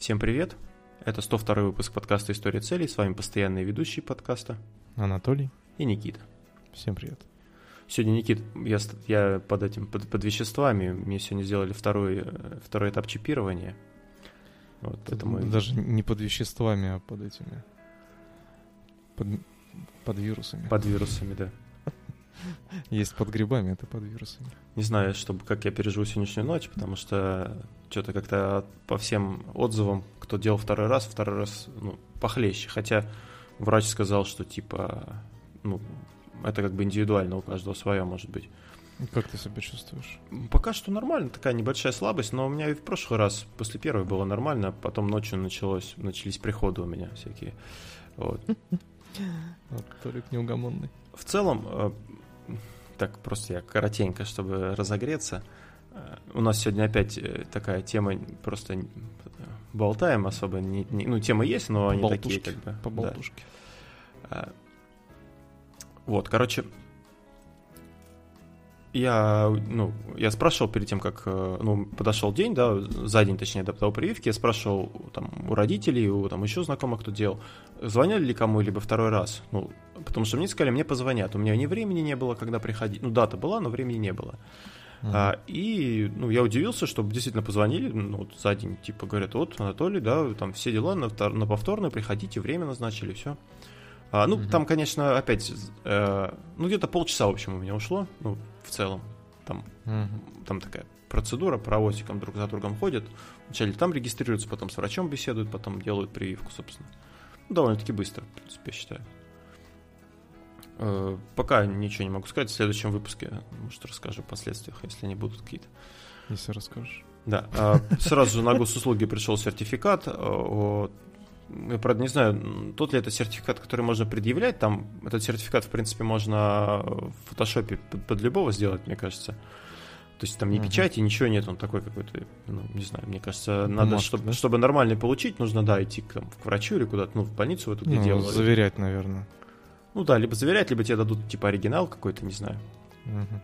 Всем привет! Это 102 выпуск подкаста «История целей». С вами постоянные ведущие подкаста Анатолий и Никита. Всем привет. Сегодня, Никит, я, я под этим, под, под веществами, мне сегодня сделали второй, э, второй этап чипирования. Вот, это мой... Даже не под веществами, а под этими... Под, под вирусами. Под вирусами, да. Есть под грибами, это под вирусами. Не знаю, чтобы, как я переживу сегодняшнюю ночь, потому что что-то как-то по всем отзывам, кто делал второй раз, второй раз ну, похлеще. Хотя врач сказал, что типа, ну, это как бы индивидуально, у каждого свое может быть. Как ты себя чувствуешь? Пока что нормально, такая небольшая слабость, но у меня и в прошлый раз после первой было нормально, потом ночью началось, начались приходы у меня всякие. Вот. Толик неугомонный. В целом, э, так просто я коротенько, чтобы разогреться. Э, у нас сегодня опять э, такая тема, просто болтаем особо. Не, не, ну, темы есть, но они такие как бы... По болтушке. Да. Вот, короче, я, ну, я спрашивал перед тем, как, э, ну, подошел день, да, за день, точнее, до, до прививки, я спрашивал там у родителей, у там еще знакомых, кто делал, звонили ли кому-либо второй раз, ну, потому что мне сказали, мне позвонят, у меня ни времени не было, когда приходить, ну, дата была, но времени не было. Uh-huh. А, и, ну, я удивился, что действительно позвонили, ну, вот за день, типа, говорят, вот, Анатолий, да, там все дела на, на повторное, приходите, время назначили, все. А, ну, угу. там, конечно, опять, э, ну, где-то полчаса, в общем, у меня ушло, ну, в целом. Там, угу. там такая процедура, паровозиком друг за другом ходят. Вначале там регистрируются, потом с врачом беседуют, потом делают прививку, собственно. Ну, довольно-таки быстро, в принципе, я считаю. Э, пока ничего не могу сказать. В следующем выпуске, может, расскажу о последствиях, если они будут какие-то. Если расскажешь. Да. Э, сразу же на госуслуги пришел сертификат о я, правда, не знаю, тот ли это сертификат, который можно предъявлять. Там этот сертификат, в принципе, можно в фотошопе под, под любого сделать, мне кажется. То есть там ни uh-huh. печати, ничего нет, он такой какой-то, ну, не знаю, мне кажется, надо, Бумажка, чтобы, да? чтобы нормально получить, нужно, да, идти там, к врачу или куда-то, ну, в больницу в эту, где ну, делают. заверять, наверное. Ну да, либо заверять, либо тебе дадут, типа, оригинал какой-то, не знаю. Uh-huh.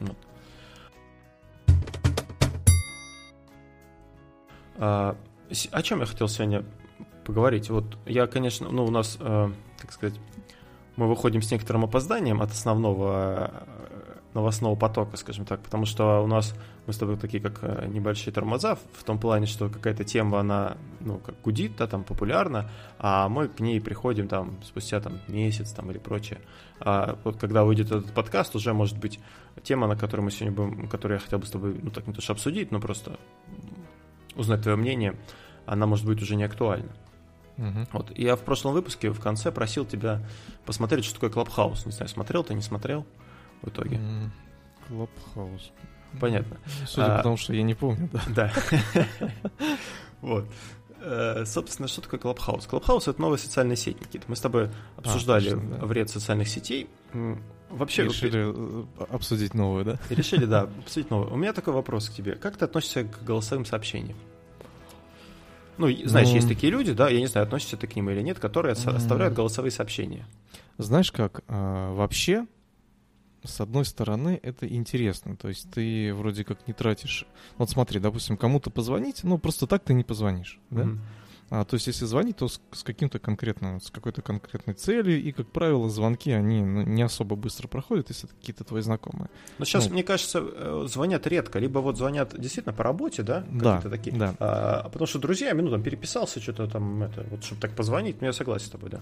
Вот. А, о чем я хотел сегодня поговорить? Вот я, конечно, ну, у нас, э, так сказать, мы выходим с некоторым опозданием от основного э, новостного потока, скажем так, потому что у нас мы с тобой такие как э, небольшие тормоза в том плане, что какая-то тема, она, ну, как гудит, да, там, популярна, а мы к ней приходим там спустя там месяц там или прочее. А вот когда выйдет этот подкаст, уже может быть тема, на которой мы сегодня будем, которую я хотел бы с тобой, ну, так не то что обсудить, но просто узнать твое мнение, она может быть уже не актуальна. Угу. Вот. Я в прошлом выпуске в конце просил тебя посмотреть, что такое Clubhouse. Не знаю, смотрел ты, не смотрел в итоге? Clubhouse. Понятно. Судя а, по тому, что я не помню, да. Да. Вот. Э, собственно, что такое Clubhouse? Clubhouse — это новая социальная сеть, Никита. Мы с тобой а, обсуждали вред социальных сетей. Вообще... Решили э, обсудить новую, да? Решили, да, обсудить новую. У меня такой вопрос к тебе. Как ты относишься к голосовым сообщениям? Ну, знаешь, ну... есть такие люди, да, я не знаю, относишься ты к ним или нет, которые мм... оставляют голосовые сообщения. Знаешь как, а, вообще, с одной стороны, это интересно. То есть ты вроде как не тратишь... Вот смотри, допустим, кому-то позвонить, ну, просто так ты не позвонишь, да? Mm-hmm. А, то есть, если звонить, то с, с каким-то конкретным, с какой-то конкретной целью, и, как правило, звонки, они ну, не особо быстро проходят, если это какие-то твои знакомые. Но сейчас, ну, мне кажется, э, звонят редко, либо вот звонят действительно по работе, да? Да, такие. да. А, потому что друзьями, ну, там, переписался что-то там, это, вот, чтобы так позвонить, ну, я согласен с тобой, да.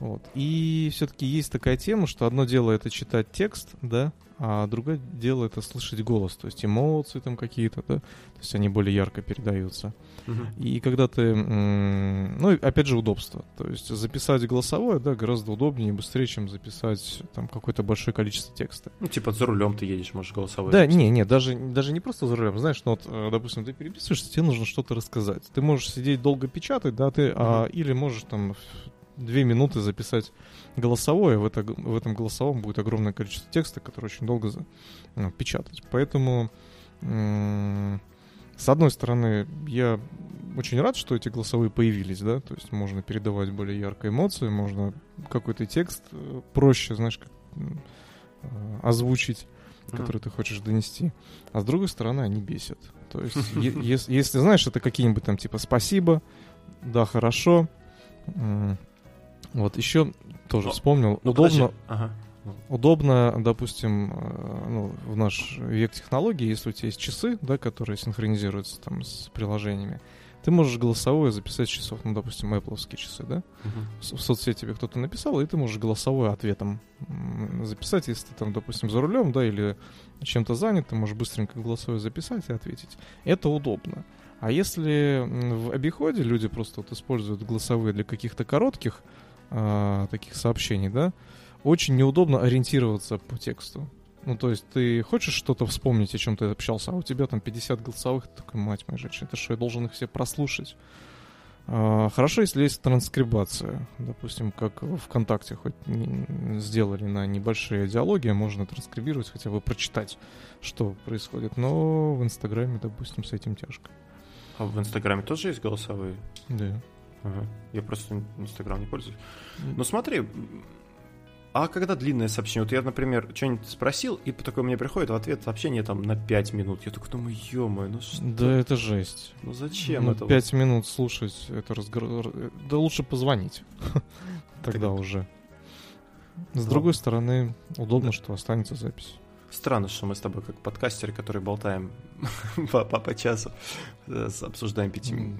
Вот. И все-таки есть такая тема, что одно дело это читать текст, да, а другое дело это слышать голос, то есть эмоции там какие-то, да, то есть они более ярко передаются. Угу. И когда ты, ну, опять же, удобство, то есть записать голосовое, да, гораздо удобнее и быстрее, чем записать там какое-то большое количество текста. Ну, типа за рулем ты едешь, можешь голосовое. Да, записать. не, не, даже, даже не просто за рулем, знаешь, ну вот, э, допустим, ты переписываешься, тебе нужно что-то рассказать. Ты можешь сидеть долго печатать, да, ты, угу. а, или можешь там две минуты записать голосовое, в, это, в этом голосовом будет огромное количество текста, который очень долго ну, печатать. Поэтому, с одной стороны, я очень рад, что эти голосовые появились, да, то есть можно передавать более яркие эмоции, можно какой-то текст э, проще, знаешь, как, э, озвучить. mm-hmm. который ты хочешь донести. А с другой стороны, они бесят. То есть, если знаешь, это какие-нибудь там типа спасибо, да, хорошо. Вот еще тоже вспомнил. Удобно. Удобно, допустим, э, ну, в наш век технологий, если у тебя есть часы, да, которые синхронизируются там с приложениями, ты можешь голосовое записать часов, ну, допустим, Apple часы, да? Uh-huh. В соцсети тебе кто-то написал, и ты можешь голосовое ответом записать, если ты там, допустим, за рулем, да, или чем-то занят, ты можешь быстренько голосовое записать и ответить. Это удобно. А если в обиходе люди просто вот используют голосовые для каких-то коротких э, таких сообщений, да, очень неудобно ориентироваться по тексту. Ну, то есть ты хочешь что-то вспомнить, о чем ты общался, а у тебя там 50 голосовых, ты такой, мать моя женщина, это что, я должен их все прослушать? А, хорошо, если есть транскрибация. Допустим, как ВКонтакте хоть сделали на небольшие диалоги, можно транскрибировать, хотя бы прочитать, что происходит. Но в Инстаграме, допустим, с этим тяжко. А в Инстаграме тоже есть голосовые? Да. Ага. Я просто Инстаграм не пользуюсь. Ну смотри, а когда длинное сообщение? Вот я, например, что-нибудь спросил, и такой мне приходит в ответ сообщение там на 5 минут. Я такой думаю, ё ну что? Да это жесть. Ну зачем ну, это? 5 минут слушать это разговор... Да лучше позвонить. Тогда уже. С другой стороны, удобно, что останется запись. Странно, что мы с тобой как подкастеры, которые болтаем по, по, по часу, э, обсуждаем пяти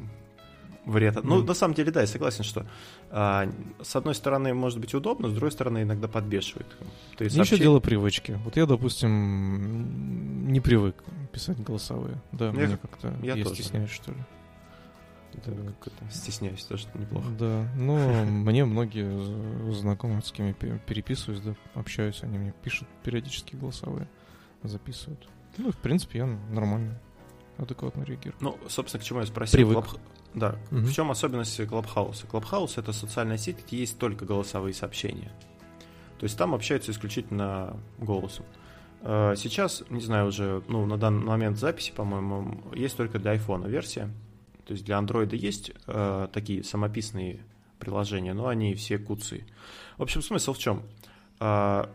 вред. Mm. Ну, на самом деле, да, я согласен, что а, с одной стороны, может быть удобно, с другой стороны, иногда подбешивает. То есть сообщение... Еще дело привычки. Вот я, допустим, не привык писать голосовые. Да, я, мне как-то я, я тоже. стесняюсь, что ли. Это как это стесняюсь, тоже неплохо. Да, ну, мне многие знакомые, с кем я переписываюсь, да, общаюсь, они мне пишут периодически голосовые, записывают. Ну, в принципе, я нормально, адекватно реагирую. Ну, собственно, к чему я спросил. Привык. Да. Угу. В чем особенность Клабхауса? Клабхаус это социальная сеть, где есть только голосовые сообщения. То есть там общаются исключительно голосом. Э, сейчас, не знаю уже, ну, на данный момент записи, по-моему, есть только для iPhone версия. То есть для Android есть э, такие самописные приложения, но они все куцы. В общем, смысл в чем? Э,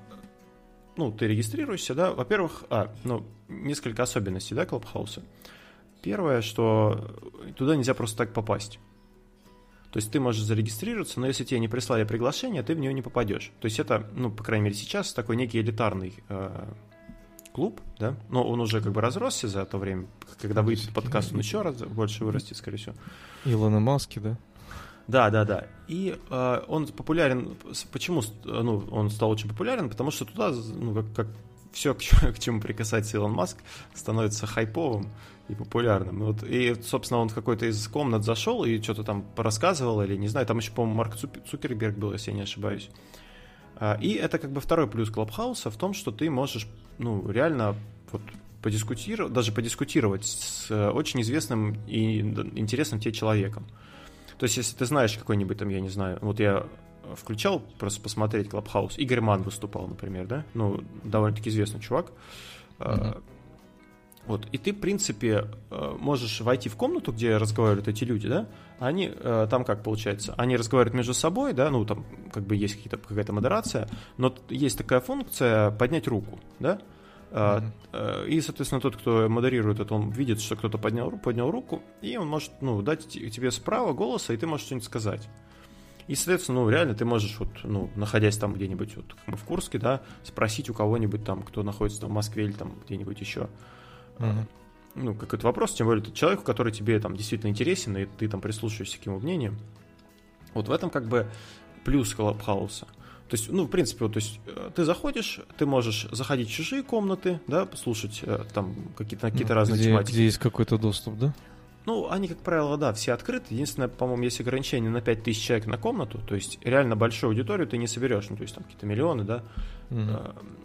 ну, ты регистрируешься, да, во-первых, а, ну, несколько особенностей, да, Клабхауса. Первое, что туда нельзя просто так попасть. То есть ты можешь зарегистрироваться, но если тебе не прислали приглашение, ты в нее не попадешь. То есть это, ну, по крайней мере, сейчас такой некий элитарный э, клуб, да, но он уже как бы разросся за то время, когда выйдет подкаст, он еще раз больше вырастет, скорее всего. Илона Маски, да? Да, да, да. И э, он популярен. Почему ну, он стал очень популярен? Потому что туда, ну, как, как все, к, к чему прикасается Илон Маск, становится хайповым и популярным. Вот, и, собственно, он в какой-то из комнат зашел и что-то там рассказывал, или не знаю, там еще, по-моему, Марк Цукерберг был, если я не ошибаюсь. А, и это как бы второй плюс Клабхауса в том, что ты можешь, ну, реально вот подискутировать, даже подискутировать с э, очень известным и интересным тебе человеком. То есть, если ты знаешь какой-нибудь там, я не знаю, вот я включал просто посмотреть Клабхаус, Игорь Ман выступал, например, да, ну, довольно-таки известный чувак, mm-hmm. Вот, и ты, в принципе, э, можешь войти в комнату, где разговаривают эти люди, да, они э, там как получается, они разговаривают между собой, да, ну там как бы есть какие-то, какая-то модерация, но есть такая функция поднять руку, да, mm-hmm. и, соответственно, тот, кто модерирует это, он видит, что кто-то поднял, поднял руку, и он может, ну, дать тебе справа голоса, и ты можешь что-нибудь сказать. И, соответственно, ну, реально ты можешь, вот, ну, находясь там где-нибудь, вот, как в Курске, да, спросить у кого-нибудь там, кто находится там в Москве или там где-нибудь еще, Uh-huh. Ну, какой-то вопрос, тем более, это человек, который тебе там действительно интересен, и ты там прислушиваешься к его мнению. Вот в этом как бы плюс Клабхауса. То есть, ну, в принципе, вот, то есть, э, ты заходишь, ты можешь заходить в чужие комнаты, да, послушать э, там какие-то какие ну, разные где, тематики. Где есть какой-то доступ, да? Ну, они, как правило, да, все открыты. Единственное, по-моему, есть ограничение на 5000 человек на комнату. То есть, реально большую аудиторию ты не соберешь. Ну, то есть, там какие-то миллионы, да. Угу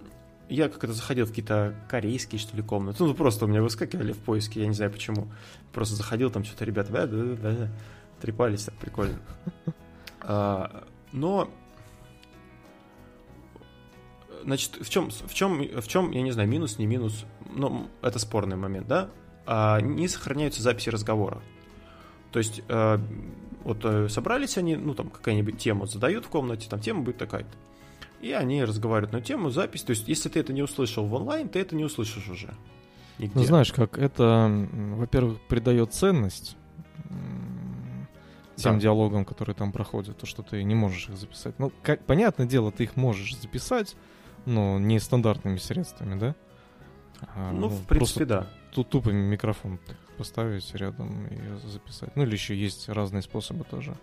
я как-то заходил в какие-то корейские, что ли, комнаты. Ну, просто у меня выскакивали в поиске, я не знаю почему. Просто заходил, там что-то ребята да, да, да, трепались, так прикольно. А, но значит, в чем, в чем, в чем, я не знаю, минус, не минус, но это спорный момент, да? А, не сохраняются записи разговора. То есть, вот э, собрались они, ну, там, какая-нибудь тему задают в комнате, там тема будет такая-то. и они разговаривают на тему запись. То есть, если ты это не услышал в онлайн, ты это не услышишь уже. Нигде. Ну, знаешь, как это, во-первых, придает ценность тем да. диалогам, которые там проходят, то, что ты не можешь их записать. Ну, как, понятное дело, ты их можешь записать, но не стандартными средствами, да? А, ну, ну, в принципе, да. Тут тупо микрофон поставить рядом и записать. Ну, или еще есть разные способы тоже.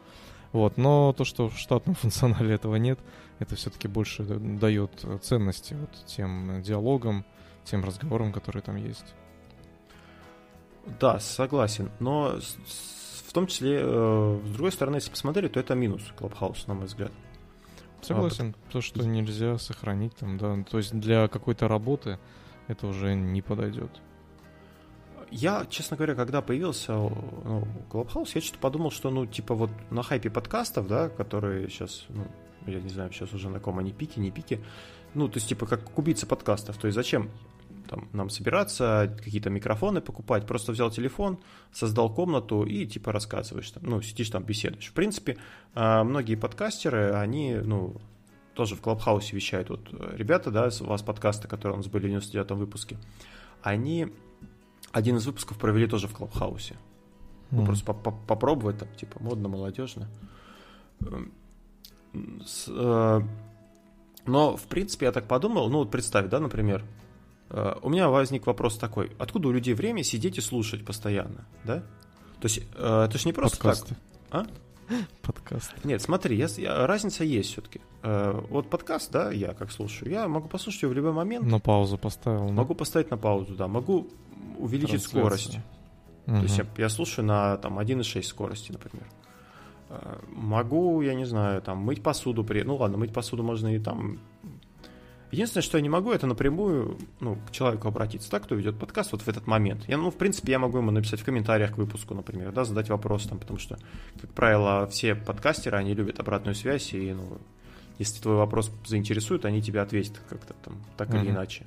Вот, но то, что в штатном функционале этого нет, это все-таки больше дает ценности вот тем диалогам, тем разговорам, которые там есть. Да, согласен. Но в том числе, э, с другой стороны, если посмотреть, то это минус Clubhouse, на мой взгляд. Согласен, а, то, что нельзя сохранить там, да. То есть для какой-то работы это уже не подойдет. Я, честно говоря, когда появился ну, Clubhouse, я что-то подумал, что, ну, типа вот на хайпе подкастов, да, которые сейчас, ну, я не знаю, сейчас уже на ком они пики, не пики, ну, то есть, типа, как кубица подкастов, то есть зачем там, нам собираться, какие-то микрофоны покупать, просто взял телефон, создал комнату и типа рассказываешь там, ну, сидишь там, беседуешь. В принципе, а, многие подкастеры, они, ну, тоже в Клабхаусе вещают. Вот ребята, да, у вас подкасты, которые у нас были в 99 выпуске, они один из выпусков провели тоже в Клабхаусе. Mm. Ну, просто попробовать там, типа, модно, молодежно. Эм, э, но, в принципе, я так подумал, ну, вот представь, да, например, Э, у меня возник вопрос такой, откуда у людей время сидеть и слушать постоянно, да? То есть э, это же не просто Подкасты. так. А? Подкаст. Нет, смотри, я, я, разница есть все-таки. Э, вот подкаст, да, я как слушаю, я могу послушать его в любой момент. На паузу поставил. Могу поставить на паузу, да. Могу увеличить скорость. Угу. То есть я, я слушаю на там 1,6 скорости, например. Могу, я не знаю, там мыть посуду при. Ну ладно, мыть посуду можно и там Единственное, что я не могу, это напрямую ну, к человеку обратиться, так, кто ведет подкаст вот в этот момент. Я, ну, в принципе, я могу ему написать в комментариях к выпуску, например, да, задать вопрос там, потому что, как правило, все подкастеры, они любят обратную связь, и, ну, если твой вопрос заинтересует, они тебе ответят как-то там, так mm-hmm. или иначе.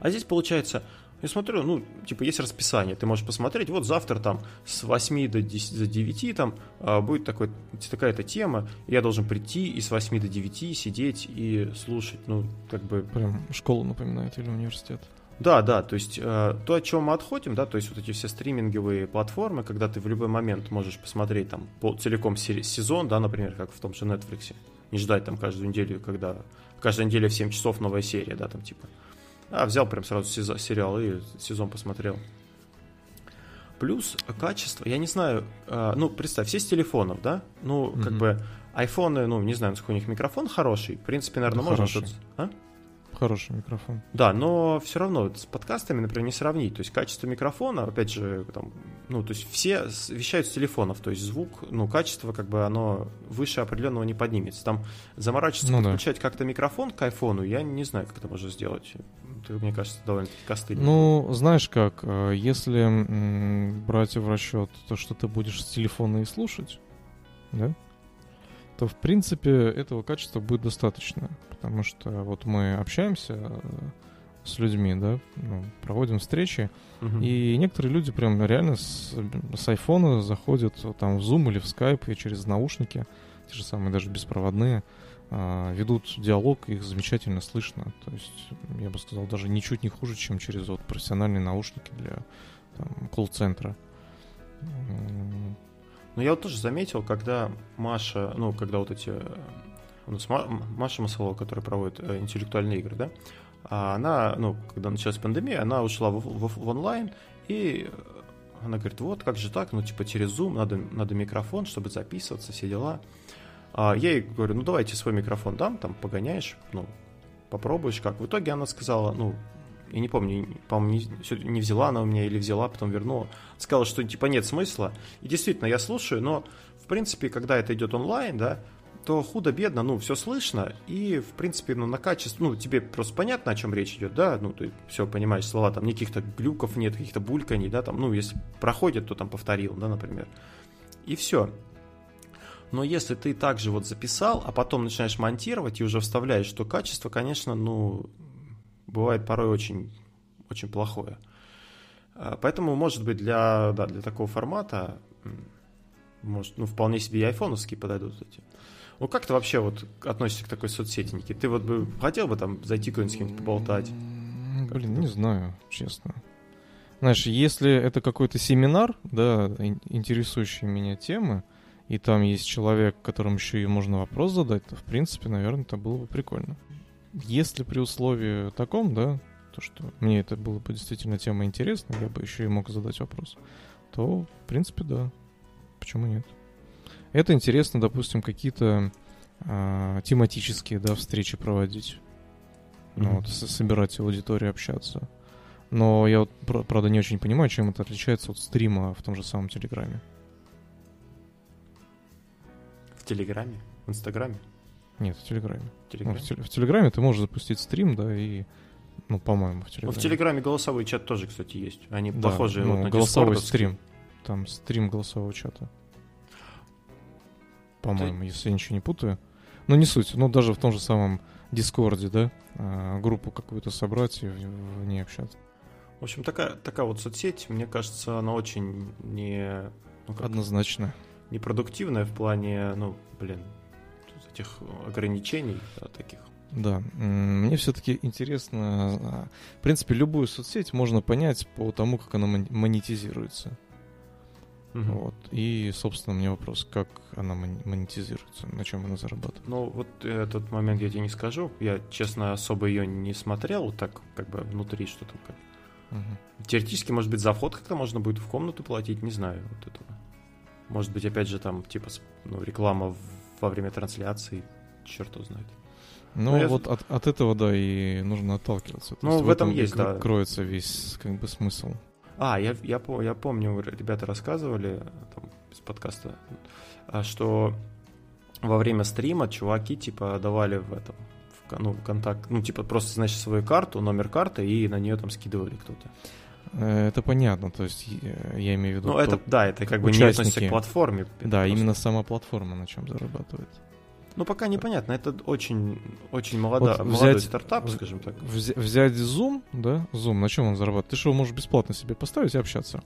А здесь получается, я смотрю, ну, типа, есть расписание, ты можешь посмотреть, вот завтра там с 8 до, 10, до 9 там а, будет такой, такая-то тема, я должен прийти и с 8 до 9 сидеть и слушать, ну, как бы... Прям школу напоминает или университет. Да, да, то есть э, то, от чего мы отходим, да, то есть вот эти все стриминговые платформы, когда ты в любой момент можешь посмотреть там по, целиком сезон, да, например, как в том же Netflix, не ждать там каждую неделю, когда каждая неделя в 7 часов новая серия, да, там типа. А, взял прям сразу сериал и сезон посмотрел. Плюс качество, я не знаю, э, ну, представь, все с телефонов, да? Ну, mm-hmm. как бы айфоны, ну, не знаю, насколько у них микрофон хороший. В принципе, наверное, ну, можно что-то... А? Хороший микрофон. Да, но все равно с подкастами, например, не сравнить. То есть качество микрофона, опять же, там, ну, то есть все вещают с телефонов, то есть звук, ну, качество, как бы оно выше определенного не поднимется. Там заморачиваться, ну, подключать да. как-то микрофон к айфону, я не знаю, как это можно сделать. Это, мне кажется, довольно-таки костыльно. Ну, знаешь как, э, если брать в расчет то, что ты будешь с телефона и слушать, да, то, в принципе, этого качества будет достаточно. Потому что вот мы общаемся э, с людьми, да, ну, проводим встречи, угу. и некоторые люди прям реально с, с айфона заходят там в Zoom или в Skype и через наушники, те же самые даже беспроводные, а, ведут диалог, их замечательно слышно. То есть, я бы сказал, даже ничуть не хуже, чем через вот профессиональные наушники для колл-центра. Ну, я вот тоже заметил, когда Маша, ну, когда вот эти... У нас Маша Масалова, которая проводит э, интеллектуальные игры, да, а она, ну, когда началась пандемия, она ушла в, в, в онлайн, и она говорит, вот, как же так, ну, типа, через Zoom надо, надо микрофон, чтобы записываться, все дела. А я ей говорю, ну, давайте свой микрофон дам, там, погоняешь, ну, попробуешь как. В итоге она сказала, ну, я не помню, по-моему, не, не взяла она у меня или взяла, потом вернула. Сказала, что типа нет смысла. И действительно, я слушаю, но в принципе, когда это идет онлайн, да, то худо-бедно, ну, все слышно, и, в принципе, ну, на качество, ну, тебе просто понятно, о чем речь идет, да, ну, ты все понимаешь, слова, там, никаких-то глюков нет, каких-то бульканий, да, там, ну, если проходит, то там повторил, да, например, и все. Но если ты также вот записал, а потом начинаешь монтировать и уже вставляешь, то качество, конечно, ну, бывает порой очень, очень плохое. А, поэтому, может быть, для, да, для такого формата, может, ну, вполне себе и айфоновские подойдут эти. Ну как ты вообще вот относишься к такой соцсети, Никит? Ты вот бы хотел бы там зайти куда-нибудь с кем-нибудь поболтать? Блин, не знаю, честно. Знаешь, если это какой-то семинар, да, интересующий меня темы, и там есть человек, которому еще и можно вопрос задать, то, в принципе, наверное, это было бы прикольно. Если при условии таком, да, то, что мне это было бы действительно тема интересна, я бы еще и мог задать вопрос, то, в принципе, да. Почему нет? Это интересно, допустим, какие-то а, тематические, да, встречи проводить. Mm-hmm. Ну, вот, собирать аудиторию, общаться. Но я вот, правда, не очень понимаю, чем это отличается от стрима в том же самом Телеграме. В Телеграме? В Инстаграме? Нет, в Телеграме. Телеграме? Ну, в, теле, в Телеграме ты можешь запустить стрим, да, и ну, по-моему, в Телеграме. Ну, в Телеграме голосовой чат тоже, кстати, есть. Они да, похожи ну, вот на голосовой стрим. Там стрим голосового чата. По-моему, Ты... если я ничего не путаю. Но не суть. Ну, даже в том же самом Дискорде, да, а, группу какую-то собрать и в, в ней общаться. В общем, такая, такая вот соцсеть, мне кажется, она очень не... Ну, как, Однозначно. Непродуктивная в плане, ну, блин, этих ограничений да, таких. Да, мне все-таки интересно, а, в принципе, любую соцсеть можно понять по тому, как она монетизируется. Угу. Вот. И, собственно, мне вопрос, как она монетизируется, на чем она зарабатывает. Ну, вот этот момент я тебе не скажу. Я, честно, особо ее не смотрел, вот так, как бы внутри что-то как. Угу. Теоретически, может быть, за вход как-то можно будет в комнату платить, не знаю вот этого. Может быть, опять же, там, типа, ну, реклама во время трансляции, черт его знает. Ну, Но вот я... от, от этого, да, и нужно отталкиваться. То ну, в этом, этом есть, да. кроется весь, как бы, смысл. А, я, я, я помню, ребята рассказывали там, из подкаста, а, что во время стрима чуваки, типа, давали в этом, в, ну, контакт, ну, типа, просто, значит, свою карту, номер карты, и на нее там скидывали кто-то. Э, это понятно, то есть я имею в виду. Ну, это, да, это как бы не относится к платформе. Да, просто. именно сама платформа на чем зарабатывает. Ну, пока непонятно. Это очень, очень молодо, вот взять, молодой стартап, скажем так. Взять Zoom, да, Zoom, на чем он зарабатывает? Ты что, можешь бесплатно себе поставить и общаться?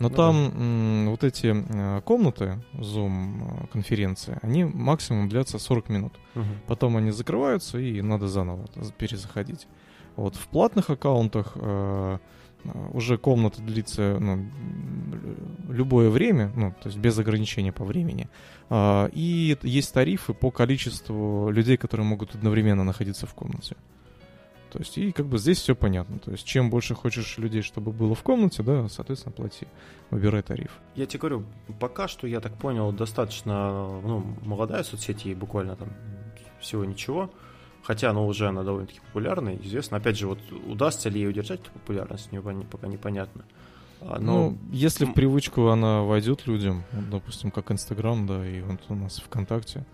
Но ну, там да. м, вот эти э, комнаты Zoom конференции, они максимум длятся 40 минут. Угу. Потом они закрываются и надо заново перезаходить. Вот в платных аккаунтах э, Э, уже комната длится ну, любое время, ну, то есть без ограничения по времени. А, и есть тарифы по количеству людей, которые могут одновременно находиться в комнате. То есть, и как бы здесь все понятно. То есть, чем больше хочешь людей, чтобы было в комнате, да, соответственно, плати. Выбирай тариф. Я тебе говорю, пока что, я так понял, достаточно ну, молодая соцсеть, ей буквально там всего ничего. Хотя, она уже она довольно-таки популярная, известна. Опять же, вот удастся ли ей удержать эту популярность, мне пока непонятно. А, но... Ну, если в привычку она войдет людям, вот, допустим, как Инстаграм, да, и вот у нас ВКонтакте,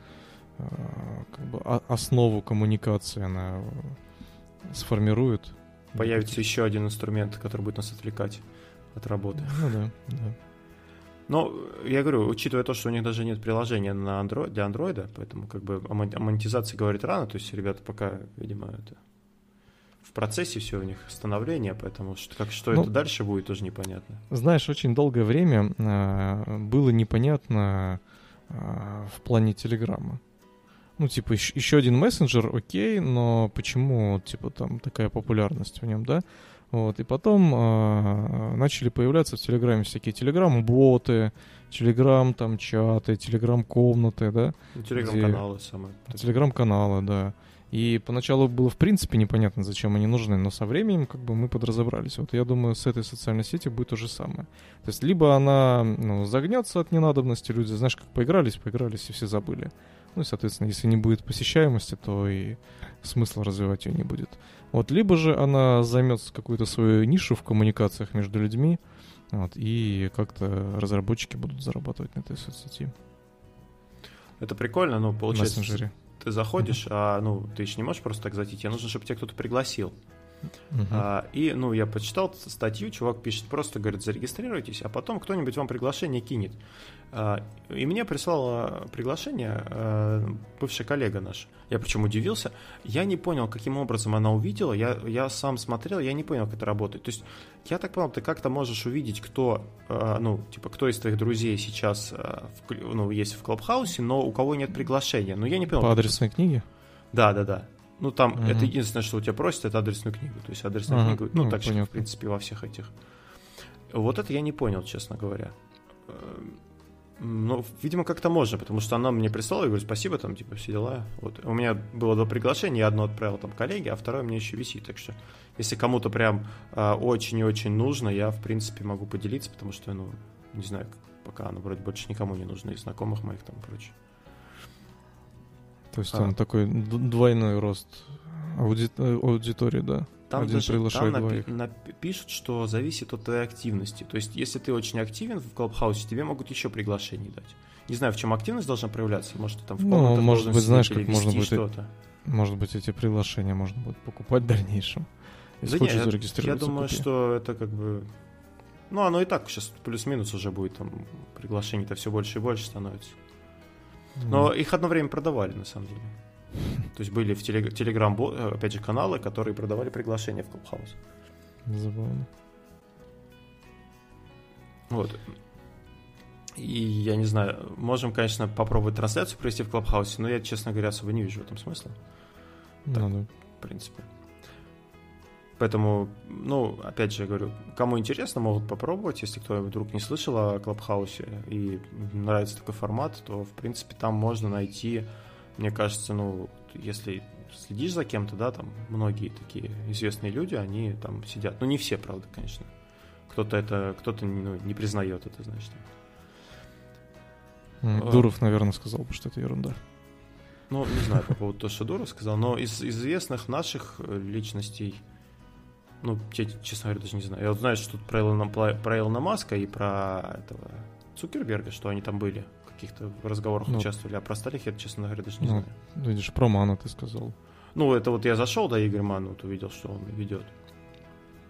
а, как бы основу коммуникации она сформирует. Появится еще один инструмент, который будет нас отвлекать от работы. Ну да, да. Но я говорю, учитывая то, что у них даже нет приложения на Android, для андроида, поэтому как бы о монетизации говорить рано, то есть ребята пока, видимо, это в процессе все у них становления, поэтому что, как, что ну, это дальше будет, тоже непонятно. Знаешь, очень долгое время э, было непонятно э, в плане Телеграма. Ну, типа, еще, еще один мессенджер, окей, но почему, типа, там такая популярность в нем, да? Вот, и потом э, начали появляться в Телеграме всякие Телеграм-боты, Телеграм там чаты, Телеграм-комнаты, да? Ну, Телеграм-каналы самые. Телеграм-каналы, да. И поначалу было в принципе непонятно, зачем они нужны, но со временем как бы мы подразобрались. Вот я думаю, с этой социальной сетью будет то же самое. То есть либо она ну, загнется от ненадобности, люди, знаешь, как поигрались, поигрались и все забыли. Ну и, соответственно, если не будет посещаемости, то и смысла развивать ее не будет. Вот, либо же она займет какую-то свою нишу в коммуникациях между людьми, вот, и как-то разработчики будут зарабатывать на этой соцсети. Это прикольно, но получается, ты заходишь, mm-hmm. а ну ты же не можешь просто так зайти, тебе нужно, чтобы тебя кто-то пригласил. Uh-huh. А, и, ну, я почитал статью, чувак пишет, просто, говорит, зарегистрируйтесь, а потом кто-нибудь вам приглашение кинет. А, и мне прислала приглашение а, бывшая коллега наш. Я причем удивился. Я не понял, каким образом она увидела. Я, я сам смотрел, я не понял, как это работает. То есть, я так понял, ты как-то можешь увидеть, кто, а, ну, типа, кто из твоих друзей сейчас в, ну, есть в Клабхаусе, но у кого нет приглашения. Но я не понял. По адресной книге? Да, да, да. Ну, там, угу. это единственное, что у тебя просят, это адресную книгу. То есть адресную ага, книгу, ну, ну так же, в принципе, во всех этих. Вот это я не понял, честно говоря. Ну, видимо, как-то можно, потому что она мне прислала, и говорю, спасибо, там, типа, все дела. Вот. У меня было два приглашения, я одно отправил там коллеге, а второе мне еще висит. Так что, если кому-то прям а, очень и очень нужно, я, в принципе, могу поделиться, потому что, ну, не знаю, пока оно вроде больше никому не нужно, из знакомых моих там и прочее. То есть а. там такой двойной рост ауди... аудитории, да? Там Один даже там напи- напи- пишут, что зависит от твоей активности. То есть, если ты очень активен в Клабхаусе, тебе могут еще приглашение дать. Не знаю, в чем активность должна проявляться. Может, ты там в Ну, может быть, знаешь, как можно будет... Что-то. Может быть, эти приглашения можно будет покупать в дальнейшем. Если да хочешь нет, я думаю, купи. что это как бы... Ну, оно и так сейчас плюс-минус уже будет, там приглашений-то все больше и больше становится. Но их одно время продавали, на самом деле. То есть были в Телеграм, э, опять же, каналы, которые продавали приглашения в Клабхаус. Забавно. Вот. И я не знаю, можем, конечно, попробовать трансляцию провести в Клабхаусе, но я, честно говоря, особо не вижу в этом смысла. Ну так, ну, да. В принципе. Поэтому, ну, опять же, говорю, кому интересно, могут попробовать. Если кто вдруг не слышал о Клабхаусе и нравится такой формат, то, в принципе, там можно найти мне кажется, ну, если следишь за кем-то, да, там многие такие известные люди, они там сидят. Ну, не все, правда, конечно. Кто-то это, кто-то ну, не признает это, значит. Дуров, наверное, сказал бы, что это ерунда. Ну, не знаю по поводу того, что Дуров сказал, но из известных наших э, личностей, ну, я, честно говоря, даже не знаю. Я вот знаю, что тут про Илона, про Илона Маска и про этого Цукерберга, что они там были каких-то разговорах ну, участвовали, а про остальных я, честно говоря, даже не ну, знаю. Видишь, про Ману ты сказал. Ну, это вот я зашел, да, Игорь Ману, вот увидел, что он ведет.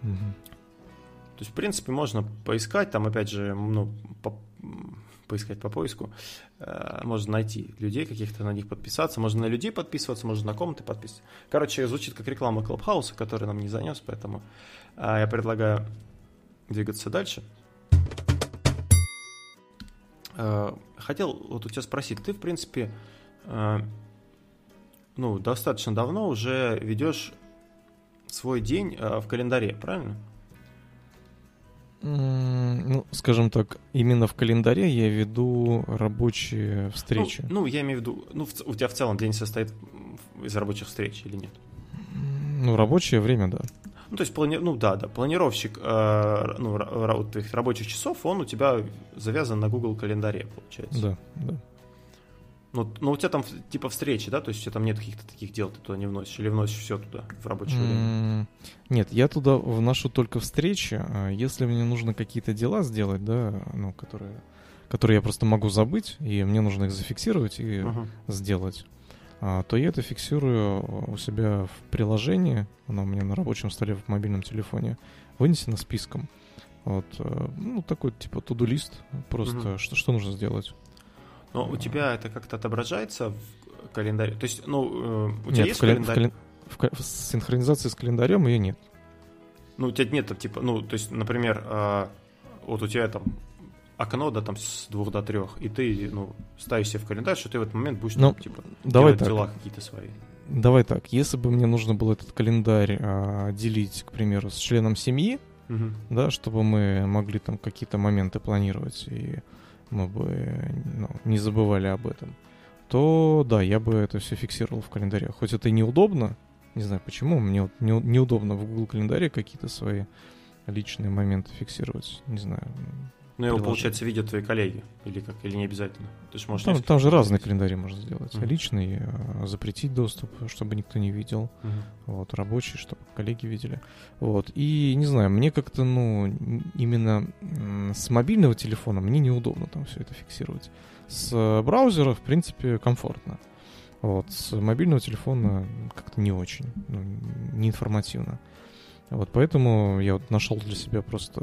Угу. То есть, в принципе, можно поискать, там, опять же, ну, по, поискать по поиску, э, можно найти людей каких-то, на них подписаться, можно на людей подписываться, можно на комнаты подписываться. Короче, звучит как реклама Клабхауса, который нам не занес, поэтому э, я предлагаю двигаться дальше. Э, хотел вот у тебя спросить, ты, в принципе, ну, достаточно давно уже ведешь свой день в календаре, правильно? Ну, скажем так, именно в календаре я веду рабочие встречи. Ну, ну я имею в виду, ну, у тебя в целом день состоит из рабочих встреч или нет? Ну, рабочее время, да. Ну, то есть, плани... ну да, да, планировщик э, ну, р- твоих рабочих часов, он у тебя завязан на Google календаре, получается. Да, да. Ну, ну, у тебя там типа встречи, да? То есть у тебя там нет каких-то таких дел, ты туда не вносишь, или вносишь все туда в рабочее время? Нет, я туда вношу только встречи. А если мне нужно какие-то дела сделать, да, ну, которые, которые я просто могу забыть, и мне нужно их зафиксировать и uh-huh. сделать, а, то я это фиксирую у себя в приложении, оно у меня на рабочем столе в мобильном телефоне, вынесено списком. Вот, э, ну, такой типа туду-лист, просто угу. что, что нужно сделать. Но у тебя это как-то отображается в календаре? То есть, ну, э, у тебя нет, есть в календарь? В, кален... в, ка... в синхронизации с календарем ее нет. Ну, у тебя нет, типа, ну, то есть, например, а, вот у тебя там окно, да, там с двух до трех, и ты, ну, ставишь себе в календарь, что ты в этот момент будешь, ну, там, типа, давай делать так. дела какие-то свои. Давай так, если бы мне нужно было этот календарь а, делить, к примеру, с членом семьи, угу. да, чтобы мы могли там какие-то моменты планировать, и мы бы ну, не забывали об этом, то да, я бы это все фиксировал в календаре. Хоть это и неудобно, не знаю почему, мне вот не, неудобно в Google календаре какие-то свои личные моменты фиксировать, не знаю, ну, его, получается, видят твои коллеги, или как, или не обязательно. То есть, может, там, там же разные календари можно сделать. Uh-huh. Личный, э, запретить доступ, чтобы никто не видел. Uh-huh. Вот, рабочий, чтобы коллеги видели. Вот. И не знаю, мне как-то, ну, именно с мобильного телефона мне неудобно там все это фиксировать. С браузера, в принципе, комфортно. Вот, с мобильного телефона как-то не очень, ну, не информативно. Вот поэтому я вот нашел для себя просто,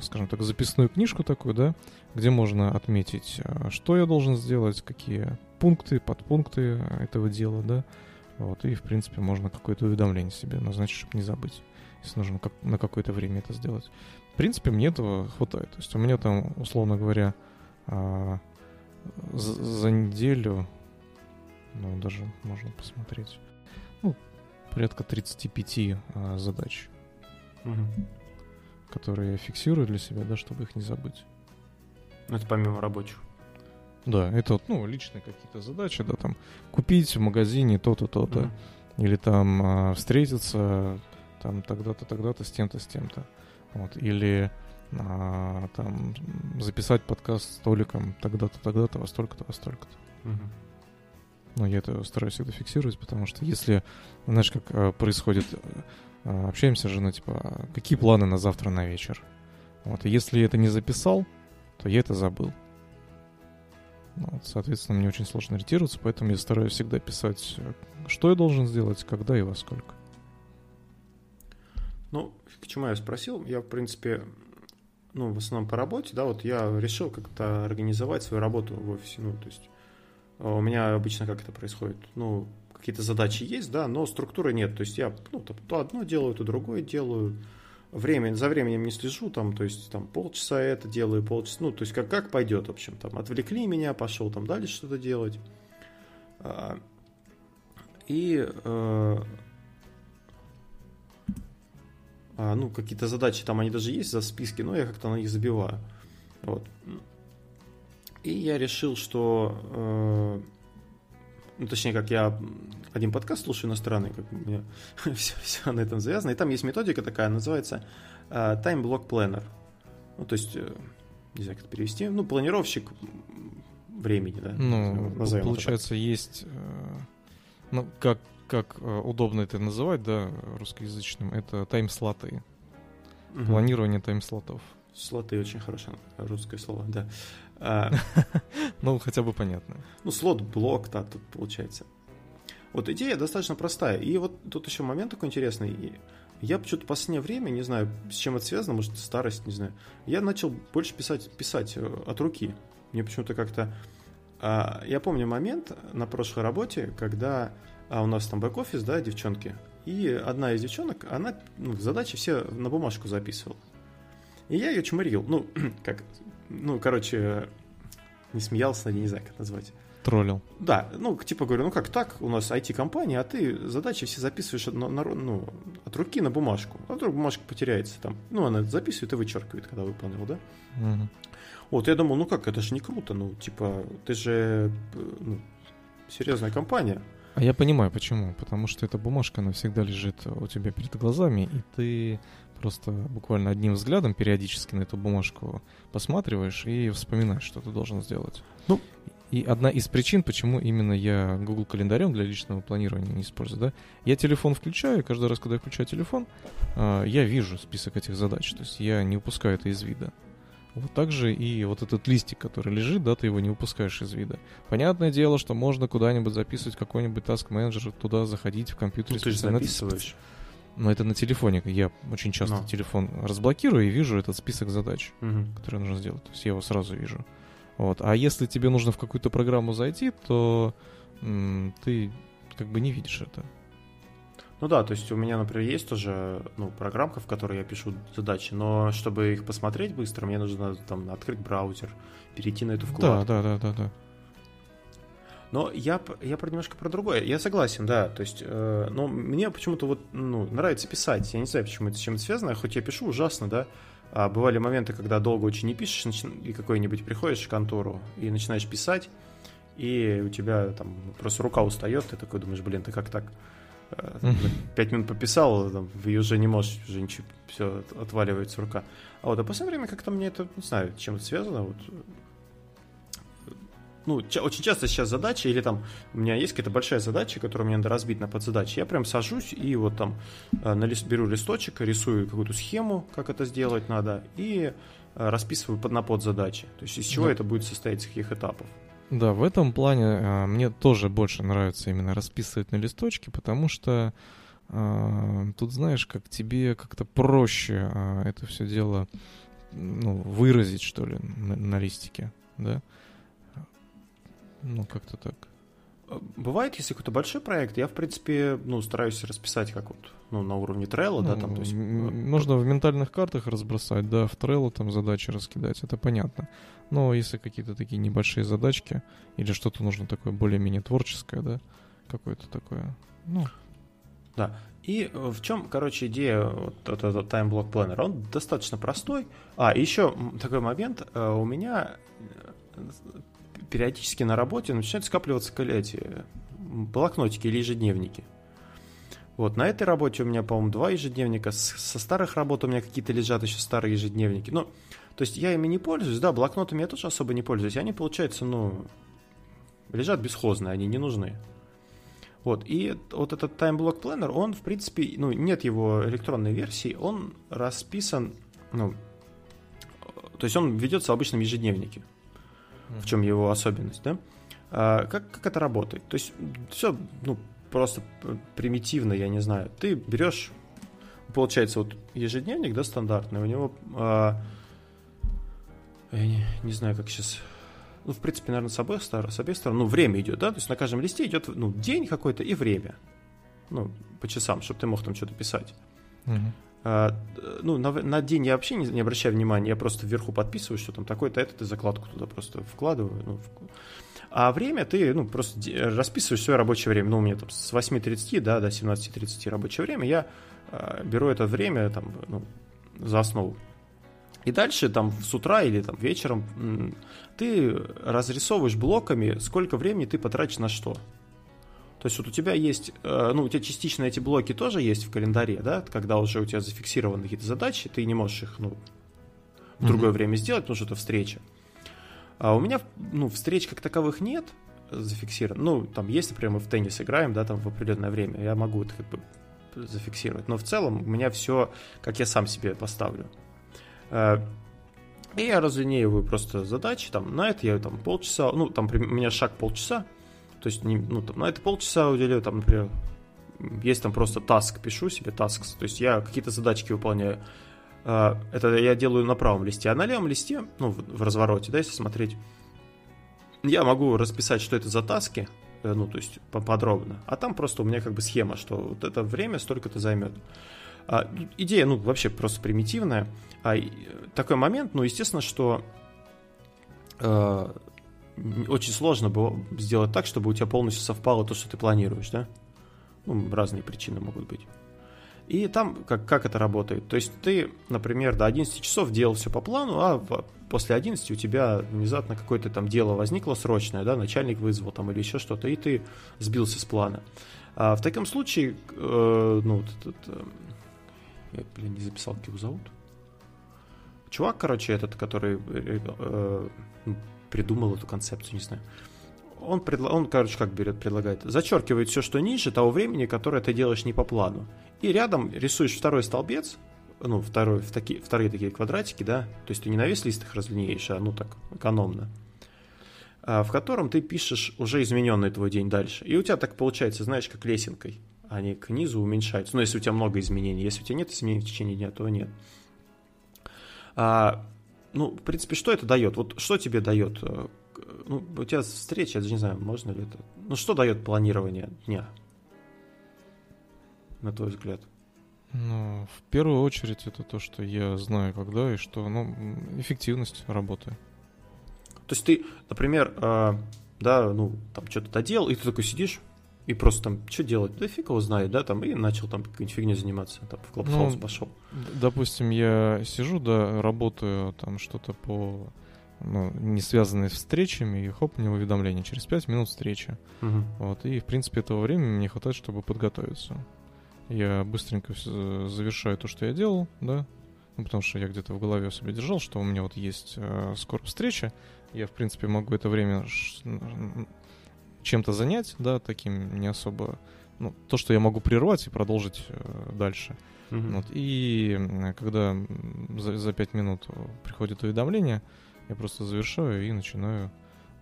скажем так, записную книжку такую, да, где можно отметить, а, что я должен сделать, какие пункты, подпункты этого дела, да. Вот, и, в принципе, можно какое-то уведомление себе назначить, чтобы не забыть, если нужно как, на какое-то время это сделать. В принципе, мне этого хватает. То есть у меня там, условно говоря, а, за, за неделю, ну, даже можно посмотреть, ну, порядка 35 а, задач Мгм. которые я фиксирую для себя, да, чтобы их не забыть. Ну, это помимо рабочих. Да, это вот, ну, личные какие-то задачи, да, там, купить в магазине то-то, то-то, Мгм. или там а, встретиться там тогда-то, тогда-то с тем-то, с тем-то, вот, или а, там записать подкаст с Толиком тогда-то, тогда-то, во столько-то, во столько-то. Мгм. Но я это стараюсь всегда фиксировать, потому что если, знаешь, как э, происходит, э, общаемся же, ну, типа, а какие планы на завтра на вечер? Вот, и если я это не записал, то я это забыл. Вот, соответственно, мне очень сложно ориентироваться, поэтому я стараюсь всегда писать, что я должен сделать, когда и во сколько. Ну, к чему я спросил? Я, в принципе, ну, в основном по работе, да, вот я решил как-то организовать свою работу в офисе, ну, то есть э, у меня обычно как это происходит? Ну, какие-то задачи есть, да, но структуры нет, то есть я, ну, то, то одно делаю, то другое делаю, время, за временем не слежу, там, то есть там полчаса это делаю, полчаса, ну, то есть как, как пойдет, в общем, там, отвлекли меня, пошел там дальше что-то делать. А, И э, а, ну, какие-то задачи там, они даже есть за списки, но я как-то на них забиваю. Вот. И я решил, что, э, ну, точнее, как я один подкаст слушаю иностранный, как у меня все, все на этом завязано, и там есть методика такая, называется э, Time Block Planner. Ну, то есть, э, не знаю, как это перевести, ну, планировщик времени, да, Ну, назовем получается, есть, э, ну, как, как удобно это называть, да, русскоязычным, это тайм-слоты, Мгм. планирование тайм-слотов. Слоты очень хорошее русское слово, да. Ну, хотя бы понятно. Ну, слот-блок, да, тут получается. Вот идея достаточно простая. И вот тут еще момент такой интересный. Я почему-то в последнее время, не знаю, с чем это связано, может, старость, не знаю, я начал больше писать, писать э, от руки. Мне почему-то как-то... а, Я помню момент на прошлой работе, когда а, у нас там бэк-офис, да, девчонки, и одна из девчонок, она ну, задачи все на бумажку записывала. И я ее чморил. Ну, как, ну, короче, не смеялся, не знаю, как назвать. Троллил. Да, ну, типа говорю, ну как так, у нас IT-компания, а ты задачи все записываешь на- на- ну, от руки на бумажку. А вдруг бумажка потеряется там. Ну, она записывает и вычеркивает, когда выполнил, да? Мгм. Вот, я думал, ну как, это же не круто, ну, типа, ты же, э, ну, серьезная компания. А я понимаю, почему. Потому что эта бумажка, она всегда лежит у тебя перед глазами, и ты просто буквально одним взглядом периодически на эту бумажку посматриваешь и вспоминаешь, что ты должен сделать. Ну. и одна из причин, почему именно я Google календарем для личного планирования не использую, да, я телефон включаю, и каждый раз, когда я включаю телефон, а, я вижу список этих задач, то есть я не упускаю это из вида. Вот так же и вот этот листик, который лежит, да, ты его не упускаешь из вида. Понятное дело, что можно куда-нибудь записывать какой-нибудь task менеджер туда заходить в компьютере. Ну, ты же записываешь. Но это на телефоне. Я очень часто Ну. телефон разблокирую и вижу этот список задач, Мгм. которые нужно сделать. То есть я его сразу вижу. Вот. А если тебе нужно в какую-то программу зайти, то ты как бы не видишь это. Ну да, то есть у меня, например, есть тоже ну, программка, в которой я пишу задачи, но чтобы их посмотреть быстро, мне нужно там открыть браузер, перейти на эту Да, вкладку. да, да, да, да. Но я, я про немножко про другое. Я согласен, да. То есть, э, но мне почему-то вот ну, нравится писать. Я не знаю, почему это с чем это связано. Хоть я пишу ужасно, да. А бывали моменты, когда долго очень не пишешь, и какой-нибудь приходишь в контору и начинаешь писать, и у тебя там просто рука устает, ты такой думаешь, блин, ты как так? Э. Пять минут пописал, там, и уже не можешь, уже ничего, все отваливается рука. А вот, а в последнее время как-то мне это, не знаю, чем это связано, вот, ну, очень часто сейчас задачи, или там у меня есть какая-то большая задача, которую мне надо разбить на подзадачи, я прям сажусь и вот там э, на лист, беру листочек, рисую какую-то схему, как это сделать надо, и э, расписываю под, на подзадачи. То есть из чего Да. это будет состоять, из каких этапов. Да, в этом плане а, мне тоже больше нравится именно расписывать на листочке, потому что а, тут знаешь, как тебе как-то проще а, это все дело ну, выразить, что ли, на, на листике, да? Ну, как-то так. Бывает, если какой-то большой проект, я, в принципе, ну, стараюсь расписать как вот, ну, на уровне Trello, ну, да, там, то есть... Можно в ментальных картах разбросать, да, в Trello там задачи раскидать, это понятно. Но если какие-то такие небольшие задачки или что-то нужно такое более-менее творческое, да, какое-то такое, ну... Да, и в чем, короче, идея вот этого Time Block Planner? Он достаточно простой. А, еще такой момент. Э, у меня периодически на работе начинают скапливаться эти блокнотики или ежедневники. Вот, на этой работе у меня, по-моему, два ежедневника. Со старых работ у меня какие-то лежат еще старые ежедневники. Ну, то есть я ими не пользуюсь, да, блокнотами я тоже особо не пользуюсь. Они, получается, ну, лежат бесхозно, они не нужны. Вот, и вот этот Time Block Planner, он, в принципе, ну, нет его электронной версии, он расписан, ну, то есть он ведется в обычном ежедневнике в чем его особенность, да? А, как, как это работает? То есть все, ну, просто примитивно, я не знаю. Ты берешь, получается, вот ежедневник, да, стандартный, у него, а, я не, не знаю, как сейчас, ну, в принципе, наверное, с обеих сторон, с обеих сторон, ну, время идет, да, то есть на каждом листе идет, ну, день какой-то и время, ну, по часам, чтобы ты мог там что-то писать. Угу. А, ну, на, на день я вообще не, не обращаю внимания, я просто вверху подписываю, что там такой-то этот, и закладку туда просто вкладываю. Ну, в... А время ты, ну, просто расписываешь свое рабочее время. Ну, у меня там с 8.30 да, до 17.30 рабочее время. Я э, беру это время там, ну, за основу. И дальше там с утра или там вечером ты разрисовываешь блоками, сколько времени ты потратишь на что. То есть вот у тебя есть, э, ну, у тебя частично эти блоки тоже есть в календаре, да, когда уже у тебя зафиксированы какие-то задачи, ты не можешь их, ну, в другое mm-hmm. время сделать, потому что это встреча. А у меня, ну, встреч как таковых нет зафиксирован. Ну, там есть, например, мы в теннис играем, да, там в определенное время, я могу это как бы зафиксировать. Но в целом у меня все, как я сам себе поставлю. Э, и я разлинеиваю просто задачи, там, на это я там полчаса, ну, там у меня шаг полчаса, то есть, не, ну, там, на это полчаса уделяю, там, например, есть там просто таск, пишу себе таск, то есть я какие-то задачки выполняю. А, это я делаю на правом листе, а на левом листе, ну, в, развороте, да, если смотреть, я могу расписать, что это за таски, э, ну, то есть подробно, а там просто у меня как бы схема, что вот это время столько-то займет. А, идея, ну, вообще просто примитивная. А, такой момент, ну, естественно, что э, очень сложно было сделать так, чтобы у тебя полностью совпало то, что ты планируешь, да? Ну, разные причины могут быть. И там как, как это работает? То есть ты, например, до 11 часов делал все по плану, а после 11 у тебя внезапно какое-то там дело возникло срочное, да, начальник вызвал там или еще что-то, и ты сбился с плана. А в таком случае, э, ну, этот, э, я, блин, не записал, как его зовут. Чувак, короче, этот, который э, э, придумал эту концепцию, не знаю. Он, предла... он короче, как берет, предлагает, зачеркивает все, что ниже того времени, которое ты делаешь не по плану. И рядом рисуешь второй столбец, ну, второй, в таки, вторые такие квадратики, да, то есть ты не на весь лист их разлинеешь, а ну так, экономно, а, в котором ты пишешь уже измененный твой день дальше. И у тебя так получается, знаешь, как лесенкой. Они к низу уменьшаются. Ну, если у тебя много изменений. Если у тебя нет изменений в течение дня, то нет. А, ну, в принципе, что это дает? Вот что тебе дает? Э, ну, у тебя встреча, я даже не знаю, можно ли это. Ну, что дает планирование дня? На твой взгляд? Ну, в первую очередь это то, что я знаю, когда и что, ну, эффективность работы. То есть ты, например, э, да, ну, там что-то доделал, и ты такой сидишь, и просто там, что делать? Да фиг его знает, да, там, и начал там какой-нибудь фигней заниматься, там, в Clubhouse ну, пошел. Допустим, я сижу, да, работаю там что-то по, ну, не связанное с встречами, и хоп, мне уведомление, через 5 минут встреча. Угу. Вот, и, в принципе, этого времени мне хватает, чтобы подготовиться. Я быстренько завершаю то, что я делал, да, ну, потому что я где-то в голове себе держал, что у меня вот есть э, скоро встреча, я, в принципе, могу это время чем-то занять, да, таким не особо, ну, то, что я могу прервать и продолжить э, дальше. Mm-hmm. Вот, и когда за, за 5 минут приходит уведомление, я просто завершаю и начинаю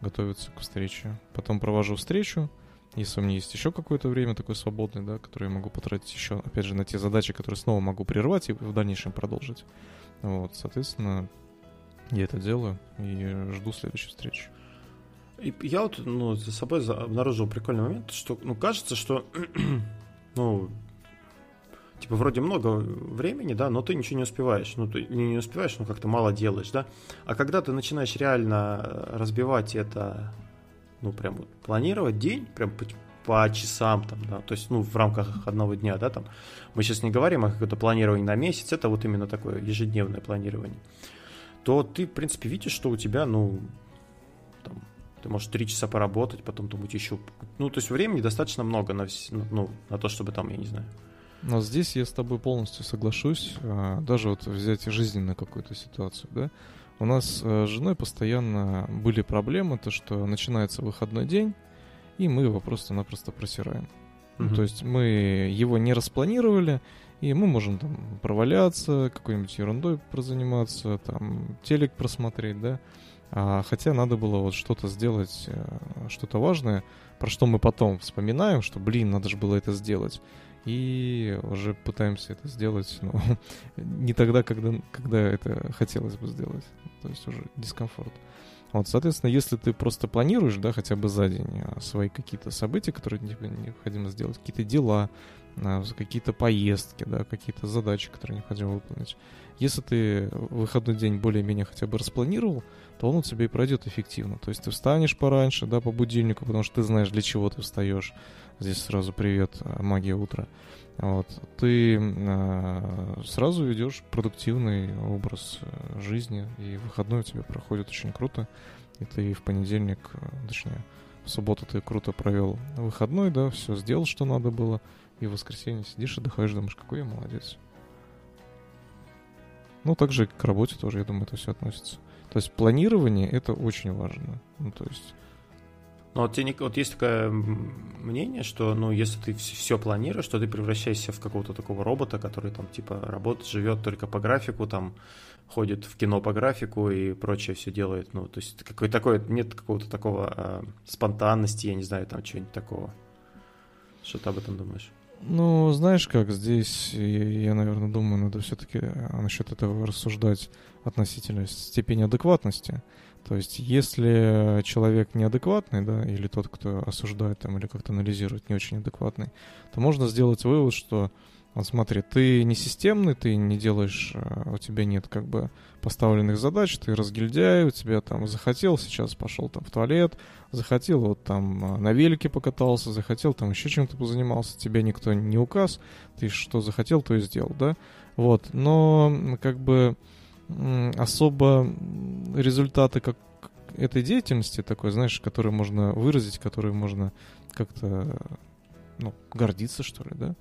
готовиться к встрече. Потом провожу встречу, Если у меня есть еще какое-то время такое свободное, да, которое я могу потратить еще, опять же, на те задачи, которые снова могу прервать и в дальнейшем продолжить. Вот, соответственно, я это делаю и жду следующей встречи. Я вот ну, за собой обнаружил прикольный момент, что ну, кажется, что ну, типа вроде много времени, да, но ты ничего не успеваешь. Ну, ты не успеваешь, но как-то мало делаешь, да. А когда ты начинаешь реально разбивать это, ну, прям вот планировать день, прям по, по часам там, да, то есть, ну, в рамках одного дня, да, там, мы сейчас не говорим о каком-то планировании на месяц, это вот именно такое ежедневное планирование, то ты, в принципе, видишь, что у тебя, ну, ты можешь три часа поработать, потом думать еще, ну, то есть времени достаточно много на, ну, на то, чтобы там, я не знаю, но здесь я с тобой полностью соглашусь. А, даже вот взять жизненную какую-то ситуацию, да. У нас э, с женой постоянно были проблемы, то что начинается выходной день, и мы его просто-напросто просираем. Угу. Ну, то есть мы его не распланировали, и мы можем там проваляться, какой-нибудь ерундой прозаниматься, там телек просмотреть, да. А, хотя надо было вот что-то сделать, э, что-то важное, про что мы потом вспоминаем, что, блин, надо же было это сделать и уже пытаемся это сделать, но не тогда, когда, когда это хотелось бы сделать. То есть уже дискомфорт. Вот, соответственно, если ты просто планируешь, да, хотя бы за день а, свои какие-то события, которые тебе необходимо сделать, какие-то дела, какие-то поездки, да, какие-то задачи, которые необходимо выполнить. Если ты выходной день более-менее хотя бы распланировал, то он у тебя и пройдет эффективно. То есть ты встанешь пораньше, да, по будильнику, потому что ты знаешь, для чего ты встаешь. Здесь сразу привет, э, магия утра. Вот. Ты э, сразу ведешь продуктивный образ э, жизни, и выходной у тебя проходит очень круто. И ты в понедельник, э, точнее, в субботу ты круто провел выходной, да, все сделал, что надо было, и в воскресенье сидишь, отдыхаешь, думаешь, какой я молодец. Ну, также к работе тоже, я думаю, это все относится. То есть планирование это очень важно. Ну, то есть но вот, тебе, вот есть такое мнение, что, ну, если ты все планируешь, то ты превращаешься в какого-то такого робота, который там, типа, работает, живет только по графику, там, ходит в кино по графику и прочее все делает. Ну, то есть какой такой, нет какого-то такого э, спонтанности, я не знаю, там, чего-нибудь такого. Что ты об этом думаешь? Ну, знаешь как, здесь я, я наверное, думаю, надо все-таки насчет этого рассуждать относительно степени адекватности. То есть, если человек неадекватный, да, или тот, кто осуждает там, или как-то анализирует, не очень адекватный, то можно сделать вывод, что вот смотри, ты не системный, ты не делаешь, э, у тебя нет как бы поставленных задач, ты разгильдяй, у тебя там захотел, сейчас пошел там в туалет, захотел вот там э, на велике покатался, захотел там еще чем-то позанимался, тебе никто не указ, ты что захотел, то и сделал, да? Вот, но как бы особо результаты как этой деятельности такой, знаешь, которые можно выразить, которые можно как-то ну, гордиться, что ли, да?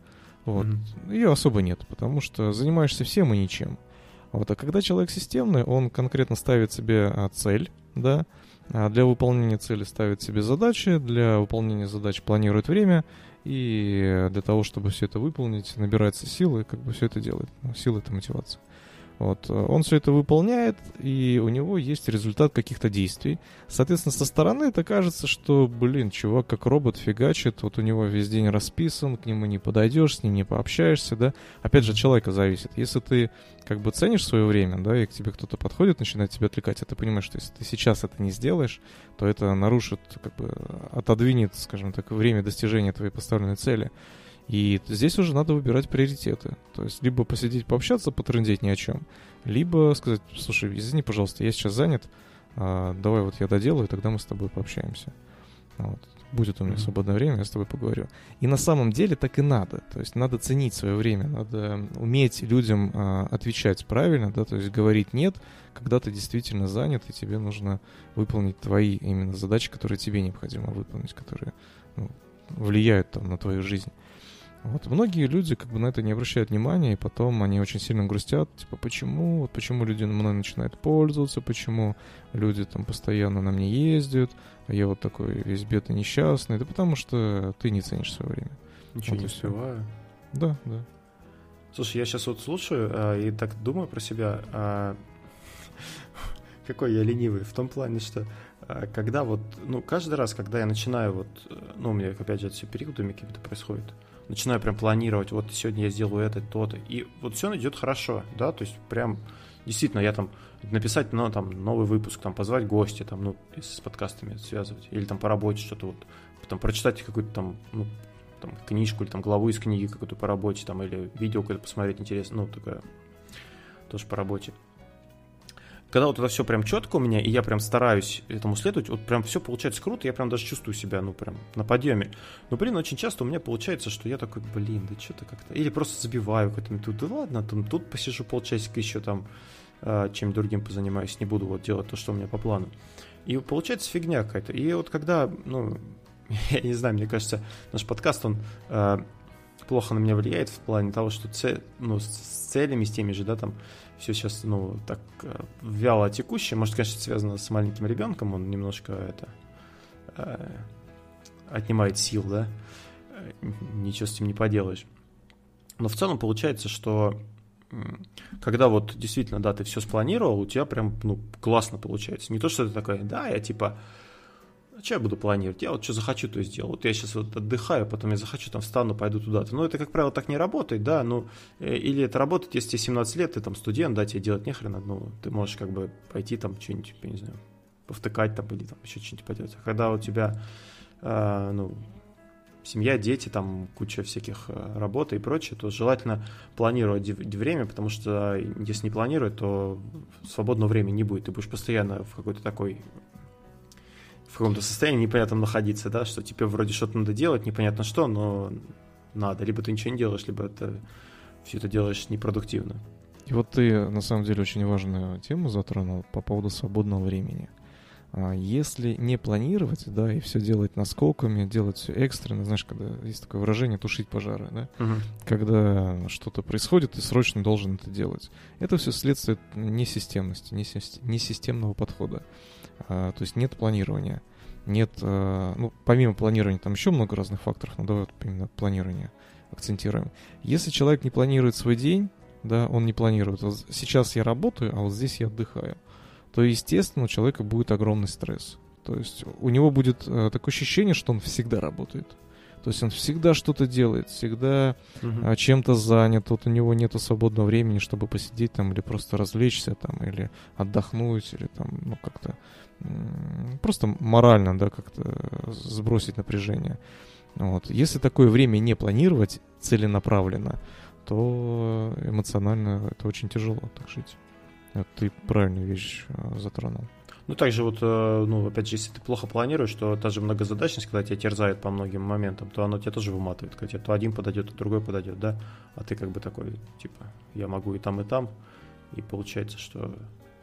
Вот. Mm-hmm. Ее особо нет, потому что занимаешься всем и ничем. Вот. А когда человек системный, он конкретно ставит себе а, цель, да, а для выполнения цели ставит себе задачи, для выполнения задач планирует время, и для того, чтобы все это выполнить, набирается силы, как бы все это делает. Ну, сила — это мотивация. Вот. Он все это выполняет, и у него есть результат каких-то действий. Соответственно, со стороны это кажется, что, блин, чувак как робот фигачит, вот у него весь день расписан, к нему не подойдешь, с ним не пообщаешься, да. Опять же, от человека зависит. Если ты как бы ценишь свое время, да, и к тебе кто-то подходит, начинает тебя отвлекать, а ты понимаешь, что если ты сейчас это не сделаешь, то это нарушит, как бы отодвинет, скажем так, время достижения твоей поставленной цели. И здесь уже надо выбирать приоритеты. То есть либо посидеть, пообщаться, потрындеть ни о чем, либо сказать, слушай, извини, пожалуйста, я сейчас занят, а, давай вот я доделаю, тогда мы с тобой пообщаемся. Вот. Будет у меня свободное время, я с тобой поговорю. И на самом деле так и надо. То есть надо ценить свое время, надо уметь людям а, отвечать правильно, да, то есть говорить нет, когда ты действительно занят, и тебе нужно выполнить твои именно задачи, которые тебе необходимо выполнить, которые ну, влияют там на твою жизнь. Вот многие люди как бы на это не обращают внимания, и потом они очень сильно грустят, типа, почему, вот почему люди мной начинают пользоваться, почему люди там постоянно на мне ездят, а я вот такой весь бедный несчастный, да потому что ты не ценишь свое время. Ничего вот не успеваю. Да, да. Слушай, я сейчас вот слушаю а, и так думаю про себя. А, какой я ленивый. В том плане, что а, когда вот, ну, каждый раз, когда я начинаю вот, ну, у меня, опять же, все периодами какие-то происходит, начинаю прям планировать, вот сегодня я сделаю это, то-то, и вот все идет хорошо, да, то есть прям действительно я там написать, ну, там, новый выпуск, там, позвать гостя, там, ну, с подкастами связывать, или там по работе что-то вот, там, прочитать какую-то там, ну, там, книжку или там главу из книги какую-то по работе, там, или видео какое-то посмотреть интересно, ну, такая, тоже по работе когда вот это все прям четко у меня, и я прям стараюсь этому следовать, вот прям все получается круто, я прям даже чувствую себя, ну, прям на подъеме. Но, блин, очень часто у меня получается, что я такой, блин, да что-то как-то... Или просто забиваю к этому, тут, да ладно, там, тут посижу полчасика еще там, э, чем другим позанимаюсь, не буду вот делать то, что у меня по плану. И получается фигня какая-то. И вот когда, ну, я не знаю, мне кажется, наш подкаст, он э, плохо на меня влияет в плане того, что цель, ну, с целями, с теми же, да, там, все сейчас, ну, так э, вяло текущее. Может, конечно, связано с маленьким ребенком, он немножко это э, отнимает сил, да. Э, ничего с этим не поделаешь. Но в целом получается, что когда вот действительно, да, ты все спланировал, у тебя прям, ну, классно получается. Не то, что ты такой, да, я типа а что я буду планировать? Я вот что захочу, то сделаю. Вот я сейчас вот отдыхаю, потом я захочу, там встану, пойду туда-то. Но это, как правило, так не работает, да, ну, э, или это работает, если тебе 17 лет, ты там студент, да, тебе делать нехрена, ну, ты можешь как бы пойти там что-нибудь, я не знаю, повтыкать там или там еще что-нибудь поделать. А когда у тебя, э, ну, семья, дети, там куча всяких э, работы и прочее, то желательно планировать время, потому что если не планировать, то свободного времени не будет. Ты будешь постоянно в какой-то такой в каком-то состоянии непонятном находиться, да, что тебе вроде что-то надо делать, непонятно что, но надо. Либо ты ничего не делаешь, либо это все это делаешь непродуктивно. И вот ты, на самом деле, очень важную тему затронул по поводу свободного времени. А если не планировать, да, и все делать наскоками, делать все экстренно, знаешь, когда есть такое выражение «тушить пожары», да, угу. когда что-то происходит, ты срочно должен это делать. Это все следствие несистемности, несистемного подхода. А, то есть нет планирования. Нет, а, ну, помимо планирования, там еще много разных факторов, но давай вот именно планирование акцентируем. Если человек не планирует свой день, да, он не планирует, вот сейчас я работаю, а вот здесь я отдыхаю, то, естественно, у человека будет огромный стресс. То есть у него будет э, такое ощущение, что он всегда работает. То есть он всегда что-то делает, всегда uh-huh. чем-то занят, вот у него нет свободного времени, чтобы посидеть там или просто развлечься там, или отдохнуть, или там, ну, как-то просто морально, да, как-то сбросить напряжение. Вот. Если такое время не планировать целенаправленно, то эмоционально это очень тяжело так жить. Это ты правильную вещь а, затронул. Ну, также вот, э, ну, опять же, если ты плохо планируешь, то та же многозадачность, когда тебя терзает по многим моментам, то оно тебя тоже выматывает, когда тебе то один подойдет, то другой подойдет, да, а ты как бы такой, типа, я могу и там, и там, и получается, что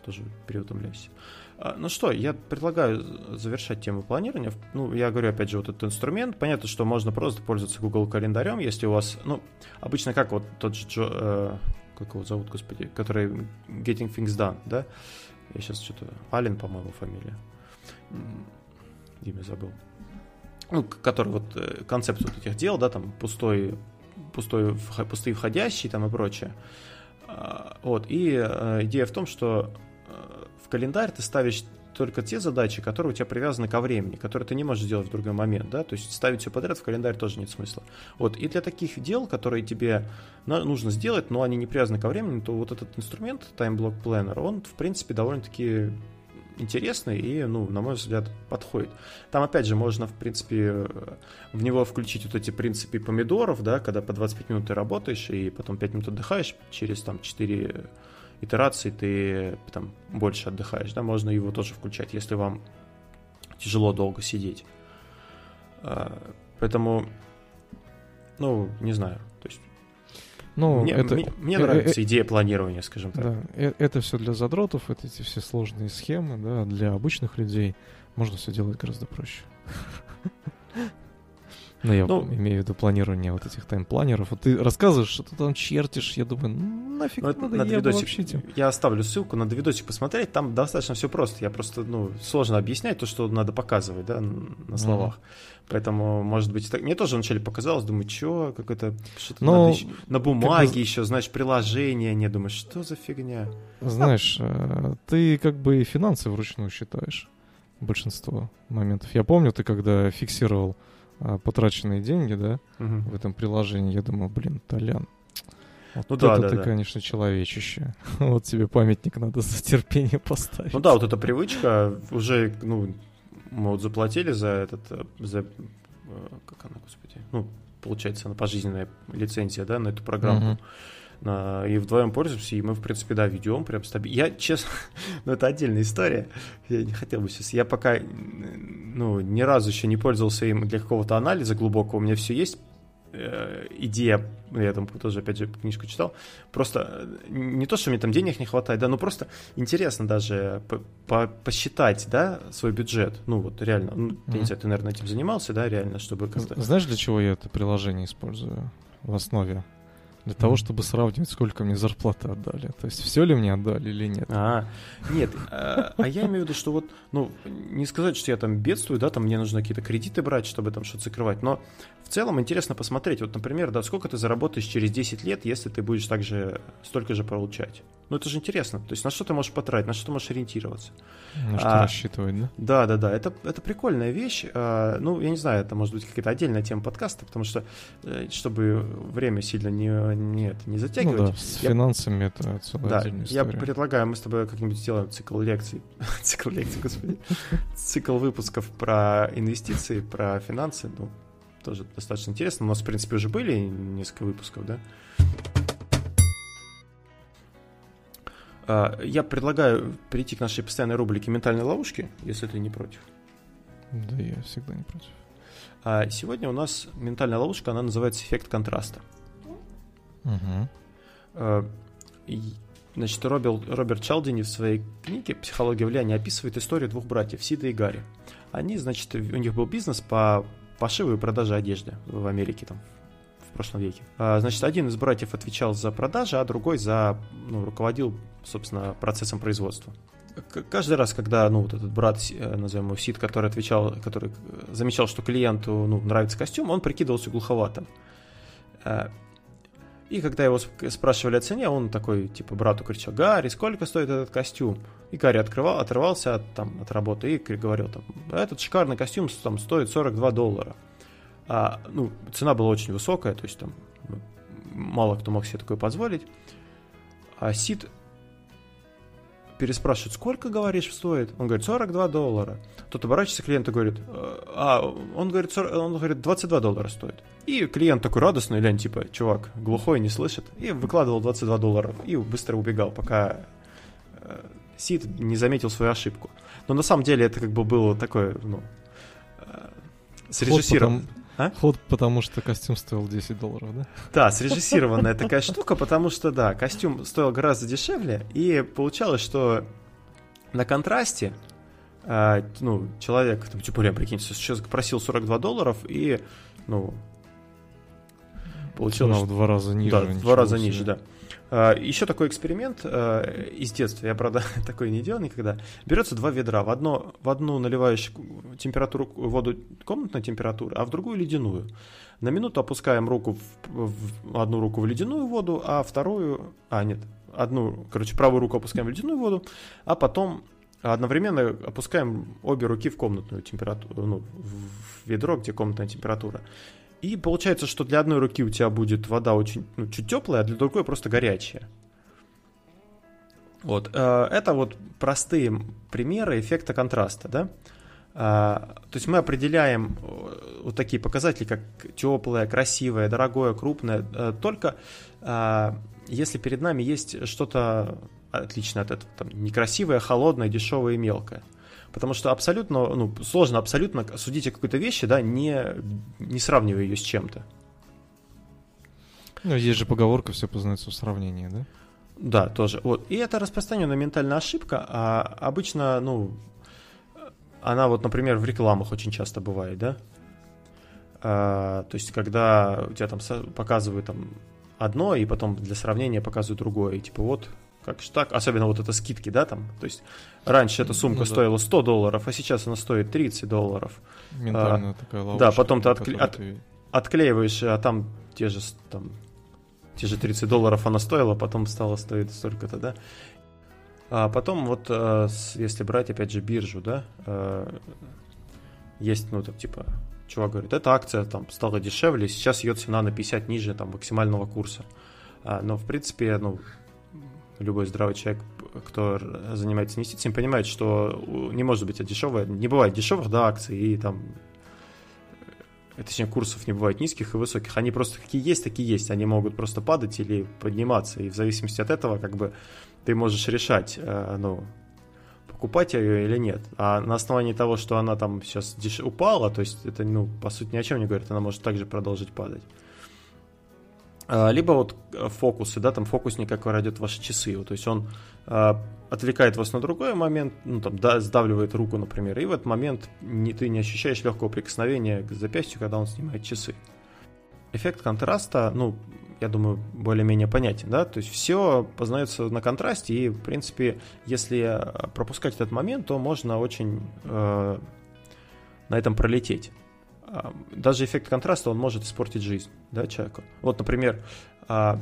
тоже переутомляешься. А, ну что, я предлагаю завершать тему планирования. Ну, я говорю, опять же, вот этот инструмент. Понятно, что можно просто пользоваться Google календарем, если у вас, ну, обычно как вот тот же, Джо, э, как его зовут, господи, который Getting Things Done, да? Я сейчас что-то... Ален, по-моему, фамилия. Имя забыл. Ну, который вот э, концепт вот этих дел, да, там пустой, пустой, пустые входящие там и прочее. А, вот, и э, идея в том, что э, в календарь ты ставишь только те задачи, которые у тебя привязаны ко времени, которые ты не можешь сделать в другой момент, да, то есть ставить все подряд в календарь тоже нет смысла. Вот, и для таких дел, которые тебе нужно сделать, но они не привязаны ко времени, то вот этот инструмент, Time Block Planner, он, в принципе, довольно-таки интересный и, ну, на мой взгляд, подходит. Там, опять же, можно, в принципе, в него включить вот эти принципы помидоров, да, когда по 25 минут ты работаешь и потом 5 минут отдыхаешь, через там 4 итераций ты там больше отдыхаешь, да, можно его тоже включать, если вам тяжело долго сидеть. А, поэтому, ну, не знаю, то есть ну, мне, это, мне, мне э, нравится э, идея планирования, скажем так. Да, э, это все для задротов, это эти все сложные схемы, да, для обычных людей можно все делать гораздо проще. Ну, я Ну, имею в виду планирование вот этих тайм-планеров. Вот ты рассказываешь, что ты там чертишь, я думаю, ну, нафиг Ну, это надо, надо я видосик. вообще этим- Я оставлю ссылку, надо видосик посмотреть, там достаточно все просто. Я просто, ну, сложно объяснять то, что надо показывать, да, на словах. Поэтому, может быть, так... мне тоже вначале показалось, думаю, что, какое-то что-то Но, надо ещё- на бумаге бы- еще, знаешь, приложение, не думаю, что за фигня. Знаешь, э, ты как бы и финансы вручную считаешь большинство моментов. Я помню, ты когда фиксировал а, потраченные деньги, да, Мгм. в этом приложении, я думал, блин, Толян, вот Ну да, это да, ты, да. конечно, человечище. Вот тебе памятник надо за терпение поставить. Ну да, вот эта привычка уже, ну, мы вот заплатили за этот, за, э, как она, господи, ну, получается, она пожизненная лицензия, да, на эту программу. Мгм. На- и вдвоем пользуемся, и мы, в принципе, да, ведем прям стабильно. Я, честно, ну, это отдельная история, я не хотел бы сейчас, я пока, ну, ни разу еще не пользовался им для какого-то анализа глубокого, у меня все есть, э, идея, я там тоже, опять же, книжку читал, просто э, не то, что мне там денег не хватает, да, ну, просто интересно даже по- по- посчитать, да, свой бюджет, ну, вот реально, ну, я не знаю, ты, наверное, этим занимался, да, реально, чтобы как-то... Знаешь, для чего я это приложение использую в основе? Для того, чтобы сравнивать, сколько мне зарплаты отдали. То есть все ли мне отдали или нет. А, нет, а, а я имею в виду, что вот, ну, не сказать, что я там бедствую, да, там мне нужно какие-то кредиты брать, чтобы там что-то закрывать, но в целом интересно посмотреть, вот, например, да, сколько ты заработаешь через 10 лет, если ты будешь также столько же получать. Ну, это же интересно, то есть на что ты можешь потратить, на что ты можешь ориентироваться. На что А. рассчитывать, да? Да, да, да, это, это прикольная вещь. А, Ну, я не знаю, это может быть какая-то отдельная тема подкаста, потому что, э, чтобы время сильно не, не, не Ну затягивать, да, с я- финансами это целая да, отдельная я история. предлагаю, мы с тобой как-нибудь сделаем цикл лекций, цикл лекций, господи, цикл выпусков про инвестиции, про финансы, ну, тоже достаточно интересно. У нас, в принципе, уже были несколько выпусков, да? Я предлагаю перейти к нашей постоянной рубрике «Ментальные ловушки», если ты не против. Да, я всегда не против. А Сегодня у нас ментальная ловушка, она называется «Эффект контраста». И, Значит, Роберт, Роберт Чалдини в своей книге «Психология влияния» описывает историю двух братьев, Сида и Гарри. Они, значит, у них был бизнес по пошиву и продаже одежды в Америке там в прошлом веке. А, Значит, один из братьев отвечал за продажи, а другой за, ну, руководил, собственно, процессом производства. Каждый раз, когда, ну, вот этот брат, э, назовем его Сид, который отвечал, который э, замечал, что клиенту, ну, нравится костюм, он прикидывался глуховатым. Э, И когда его сп- спрашивали о цене, он такой, типа, брату кричал, Гарри, сколько стоит этот костюм? И Гарри открывал, отрывался от, там, от работы и говорил, там, этот шикарный костюм там, стоит 42 доллара. А, ну, цена была очень высокая, то есть там ну, мало кто мог себе такое позволить. А Сид переспрашивает, сколько, говоришь, стоит? Он говорит, 42 доллара. Тот оборачивается к клиенту и говорит, «Э, а, он говорит, 40 он говорит, 22 доллара стоит. И клиент такой радостный, лянь, типа, чувак, глухой, не слышит, и выкладывал 22 доллара, и быстро убегал, пока э, Сид не заметил свою ошибку. Но на самом деле это как бы было такое, ну, э, срежиссировано. А? ход, потому что костюм стоил 10 долларов, да? Да, срежиссированная такая штука, потому что, да, костюм стоил гораздо дешевле, и получалось, что на контрасте, а, ну, человек, там, типа, блин, прикиньте, сейчас просил 42 долларов, и, ну, получилось, Цена в два раза ниже. да, в два раза себе. ниже, да. А, Еще такой эксперимент а, из детства, я, правда, такой не делал никогда. Берется два ведра, в, одно, в одну наливаешь температуру, воду комнатной температуры, а в другую ледяную. На минуту опускаем руку в, в- одну руку в ледяную воду, а вторую, а нет, одну, короче, правую руку опускаем в ледяную воду, а потом одновременно опускаем обе руки в комнатную температуру, ну, в ведро, где комнатная температура. И получается, что для одной руки у тебя будет вода очень, ну, чуть теплая, а для другой просто горячая. Вот. э, Это вот простые примеры эффекта контраста, да? А, То есть мы определяем э, вот такие показатели, как теплое, красивое, дорогое, крупное, э, только если перед нами есть что-то отличное от этого, там, некрасивое, холодное, дешевое и мелкое. Потому что абсолютно, ну, сложно абсолютно судить о какой-то вещи, да, не, не сравнивая ее с чем-то. Ну, есть же поговорка, все познается в сравнении, да? Да, тоже. Вот. И это распространенная ментальная ошибка, а обычно, ну, она вот, например, в рекламах очень часто бывает, да? А, то есть, когда у тебя там показывают там одно, и потом для сравнения показывают другое. И типа вот, как же так? Особенно вот это скидки, да, там. То есть, раньше эта сумка ну, да. стоила 100 долларов, а сейчас она стоит 30 долларов. Ментальная а, такая ловушка. Да, потом ты откле... от... ты... отклеиваешь, а там те же там те же 30 долларов она стоила, потом стала стоить столько-то, да. А потом вот, э, если брать, опять же, биржу, да, э, есть, ну, там, типа, чувак говорит, эта акция там стала дешевле, сейчас ее цена на 50 ниже там максимального курса. А, но, в принципе, ну, любой здравый человек, кто занимается инвестициями, понимает, что не может быть дешевое, не бывает дешевых, да, акций, и там э, точнее, курсов не бывает низких и высоких. Они просто какие есть, такие есть. Они могут просто падать или подниматься. И в зависимости от этого, как бы, ты можешь решать, э, ну, покупать ее или нет. А на основании того, что она там сейчас деш... упала, то есть это, ну, по сути, ни о чем не говорит, она может также продолжить падать. А, либо вот э, фокусы, да, там фокусник как радиот ваши часы, то есть он а, отвлекает вас на другой момент, ну, там, да, сдавливает руку, например, и в этот момент не, ты не ощущаешь легкого прикосновения к запястью, когда он снимает часы. Эффект контраста, ну, я думаю, более-менее понятен, да, то есть все познается на контрасте, и, в принципе, если пропускать этот момент, то можно очень э, на этом пролететь. А, даже эффект контраста, он может испортить жизнь, да, человеку. Вот, например, э,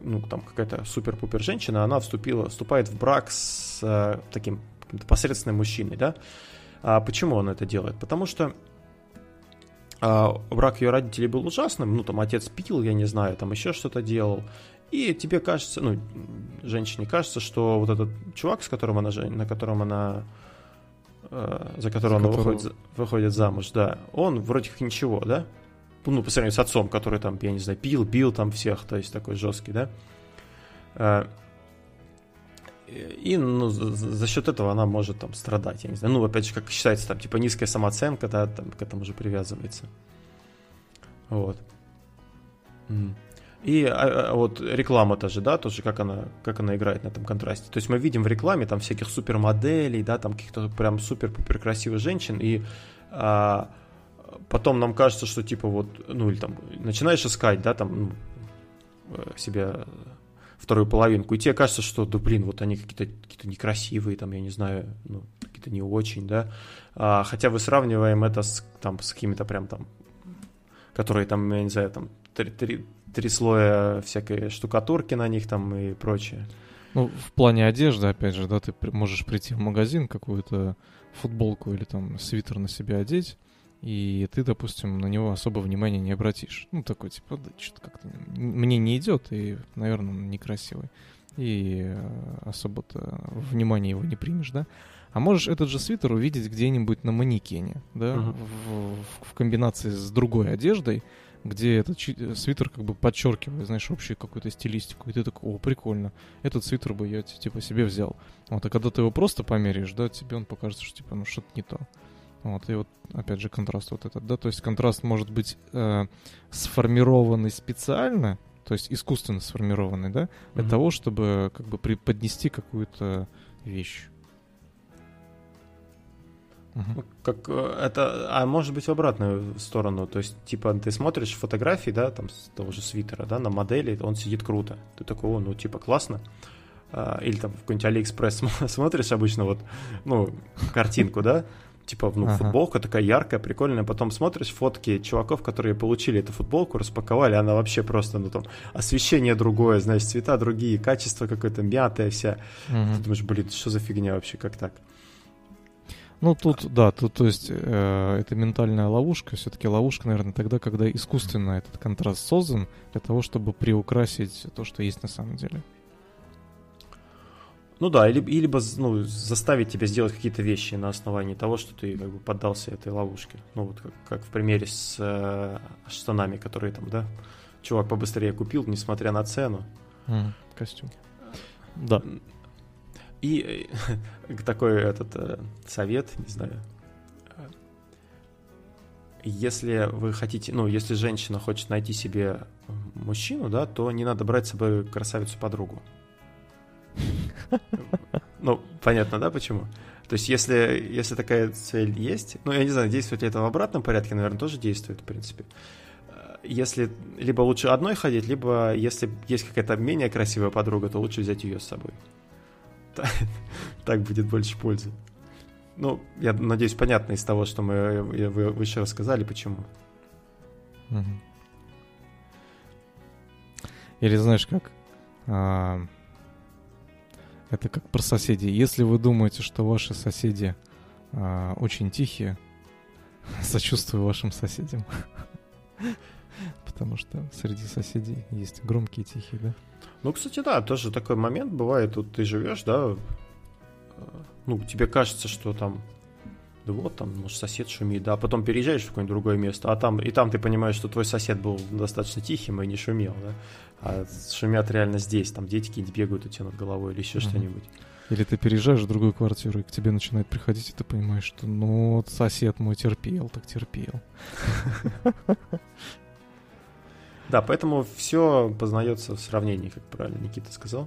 ну, там какая-то супер-пупер женщина, она вступила, вступает в брак с э, таким посредственным мужчиной, да. А почему он это делает? Потому что а, брак ее родителей был ужасным, ну, там, отец пил, я не знаю, там еще что-то делал, и тебе кажется, ну, женщине кажется, что вот этот чувак, с которым она, на котором она, за которого она которого... выходит, выходит замуж, да, он вроде как ничего, да, ну, по сравнению с отцом, который там, я не знаю, пил, бил там всех, то есть такой жесткий, да, э, и ну, за, за счет этого она может там страдать, я не знаю. Ну, опять же, как считается, там, типа, низкая самооценка, да, там, к этому же привязывается. Вот. И а, а, вот реклама тоже, да, тоже как она, как она играет на этом контрасте. То есть мы видим в рекламе там всяких супермоделей, да, там каких-то прям супер-пупер красивых женщин, и а, потом нам кажется, что типа вот, ну или там начинаешь искать, да, там ну, э, себя вторую половинку, и тебе кажется, что, да блин, вот они какие-то какие некрасивые, там, я не знаю, ну, какие-то не очень, да, а, хотя вы сравниваем это с, там, с какими-то прям там, которые там, я не знаю, там, три, три, три слоя всякой штукатурки на них там и прочее. Ну, в плане одежды, опять же, да, ты можешь прийти в магазин, какую-то футболку или там свитер на себя одеть, и ты, допустим, на него особо внимания не обратишь. Ну, такой, типа, да, что-то как-то мне не идет, и, наверное, он некрасивый. И э, особо-то внимания его не примешь, да? А можешь этот же свитер увидеть где-нибудь на манекене, да, uh-huh. в, в комбинации с другой одеждой, где этот э, свитер как бы подчеркивает, знаешь, общую какую-то стилистику. И ты такой, о, прикольно, этот свитер бы я, типа, себе взял. Вот, а когда ты его просто померяешь, да, тебе он покажется, что, типа, ну, что-то не то. Вот, и вот, опять же, контраст вот этот, да, то есть контраст может быть э, сформированный специально, то есть искусственно сформированный, да, для mm-hmm. того, чтобы как бы преподнести какую-то вещь. Угу. Как э, это, а может быть в обратную сторону, то есть типа ты смотришь фотографии, да, там с того же свитера, да, на модели, он сидит круто, ты такой, о, ну типа классно, а, или там в какой-нибудь Алиэкспресс смотришь обычно вот, ну картинку, да, Типа, ну, ага. футболка такая яркая, прикольная. Потом смотришь фотки чуваков, которые получили эту футболку, распаковали, она вообще просто, ну, там, освещение другое, знаешь, цвета другие, качество какое-то мятое вся. Угу. Ты думаешь, блин, что за фигня вообще, как так? Ну, тут, да, тут, то есть, э, это ментальная ловушка. Все-таки ловушка, наверное, тогда, когда искусственно этот контраст создан для того, чтобы приукрасить то, что есть на самом деле. Ну да, или, или ну, заставить тебя сделать какие-то вещи на основании того, что ты как бы поддался этой ловушке. Ну вот как, как в примере с э, штанами, которые там, да, чувак побыстрее купил, несмотря на цену. Mm, костюм. Да. И э, такой этот э, совет, не знаю. Если вы хотите, ну, если женщина хочет найти себе мужчину, да, то не надо брать с собой красавицу-подругу. Ну, понятно, да, почему? То есть, если, если такая цель есть, ну, я не знаю, действует ли это в обратном порядке, наверное, тоже действует, в принципе. Если либо лучше одной ходить, либо если есть какая-то менее красивая подруга, то лучше взять ее с собой. Так будет больше пользы. Ну, я надеюсь, понятно из того, что мы вы выше рассказали, почему. Или знаешь как? А, это как про соседей. Если вы думаете, что ваши соседи а, очень тихие, сочувствую вашим соседям. Потому что среди соседей есть громкие тихие, да? Ну, кстати, да, тоже такой момент бывает. Тут ты живешь, да, ну, тебе кажется, что там да вот там, может, сосед шумит, да, а потом переезжаешь в какое-нибудь другое место, а там, и там ты понимаешь, что твой сосед был достаточно тихим и не шумел, да, а шумят реально здесь, там дети какие-нибудь бегают у тебя над головой или еще mm-hmm. что-нибудь. Или ты переезжаешь в другую квартиру, и к тебе начинает приходить, и ты понимаешь, что ну вот сосед мой терпел, так терпел. Да, поэтому все познается в сравнении, как правильно Никита сказал.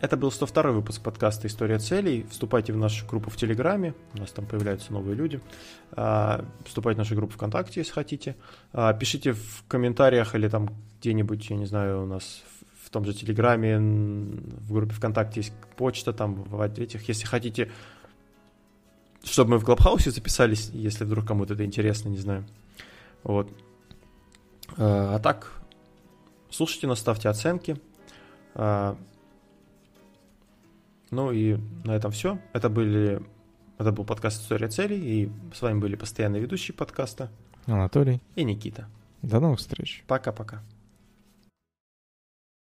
Это был 102 выпуск подкаста «История целей». Вступайте в нашу группу в Телеграме, у нас там появляются новые люди. А, вступайте в нашу группу ВКонтакте, если хотите. А, пишите в комментариях или там где-нибудь, я не знаю, у нас в том же Телеграме, в группе ВКонтакте есть почта, там в этих. Если хотите, чтобы мы в Клабхаусе записались, если вдруг кому-то это интересно, не знаю. Вот. А, а так, слушайте нас, ставьте оценки. Ну и на этом все. Это были это был подкаст «История целей», и с вами были постоянные ведущие подкаста Анатолий и Никита. До новых встреч. Пока-пока.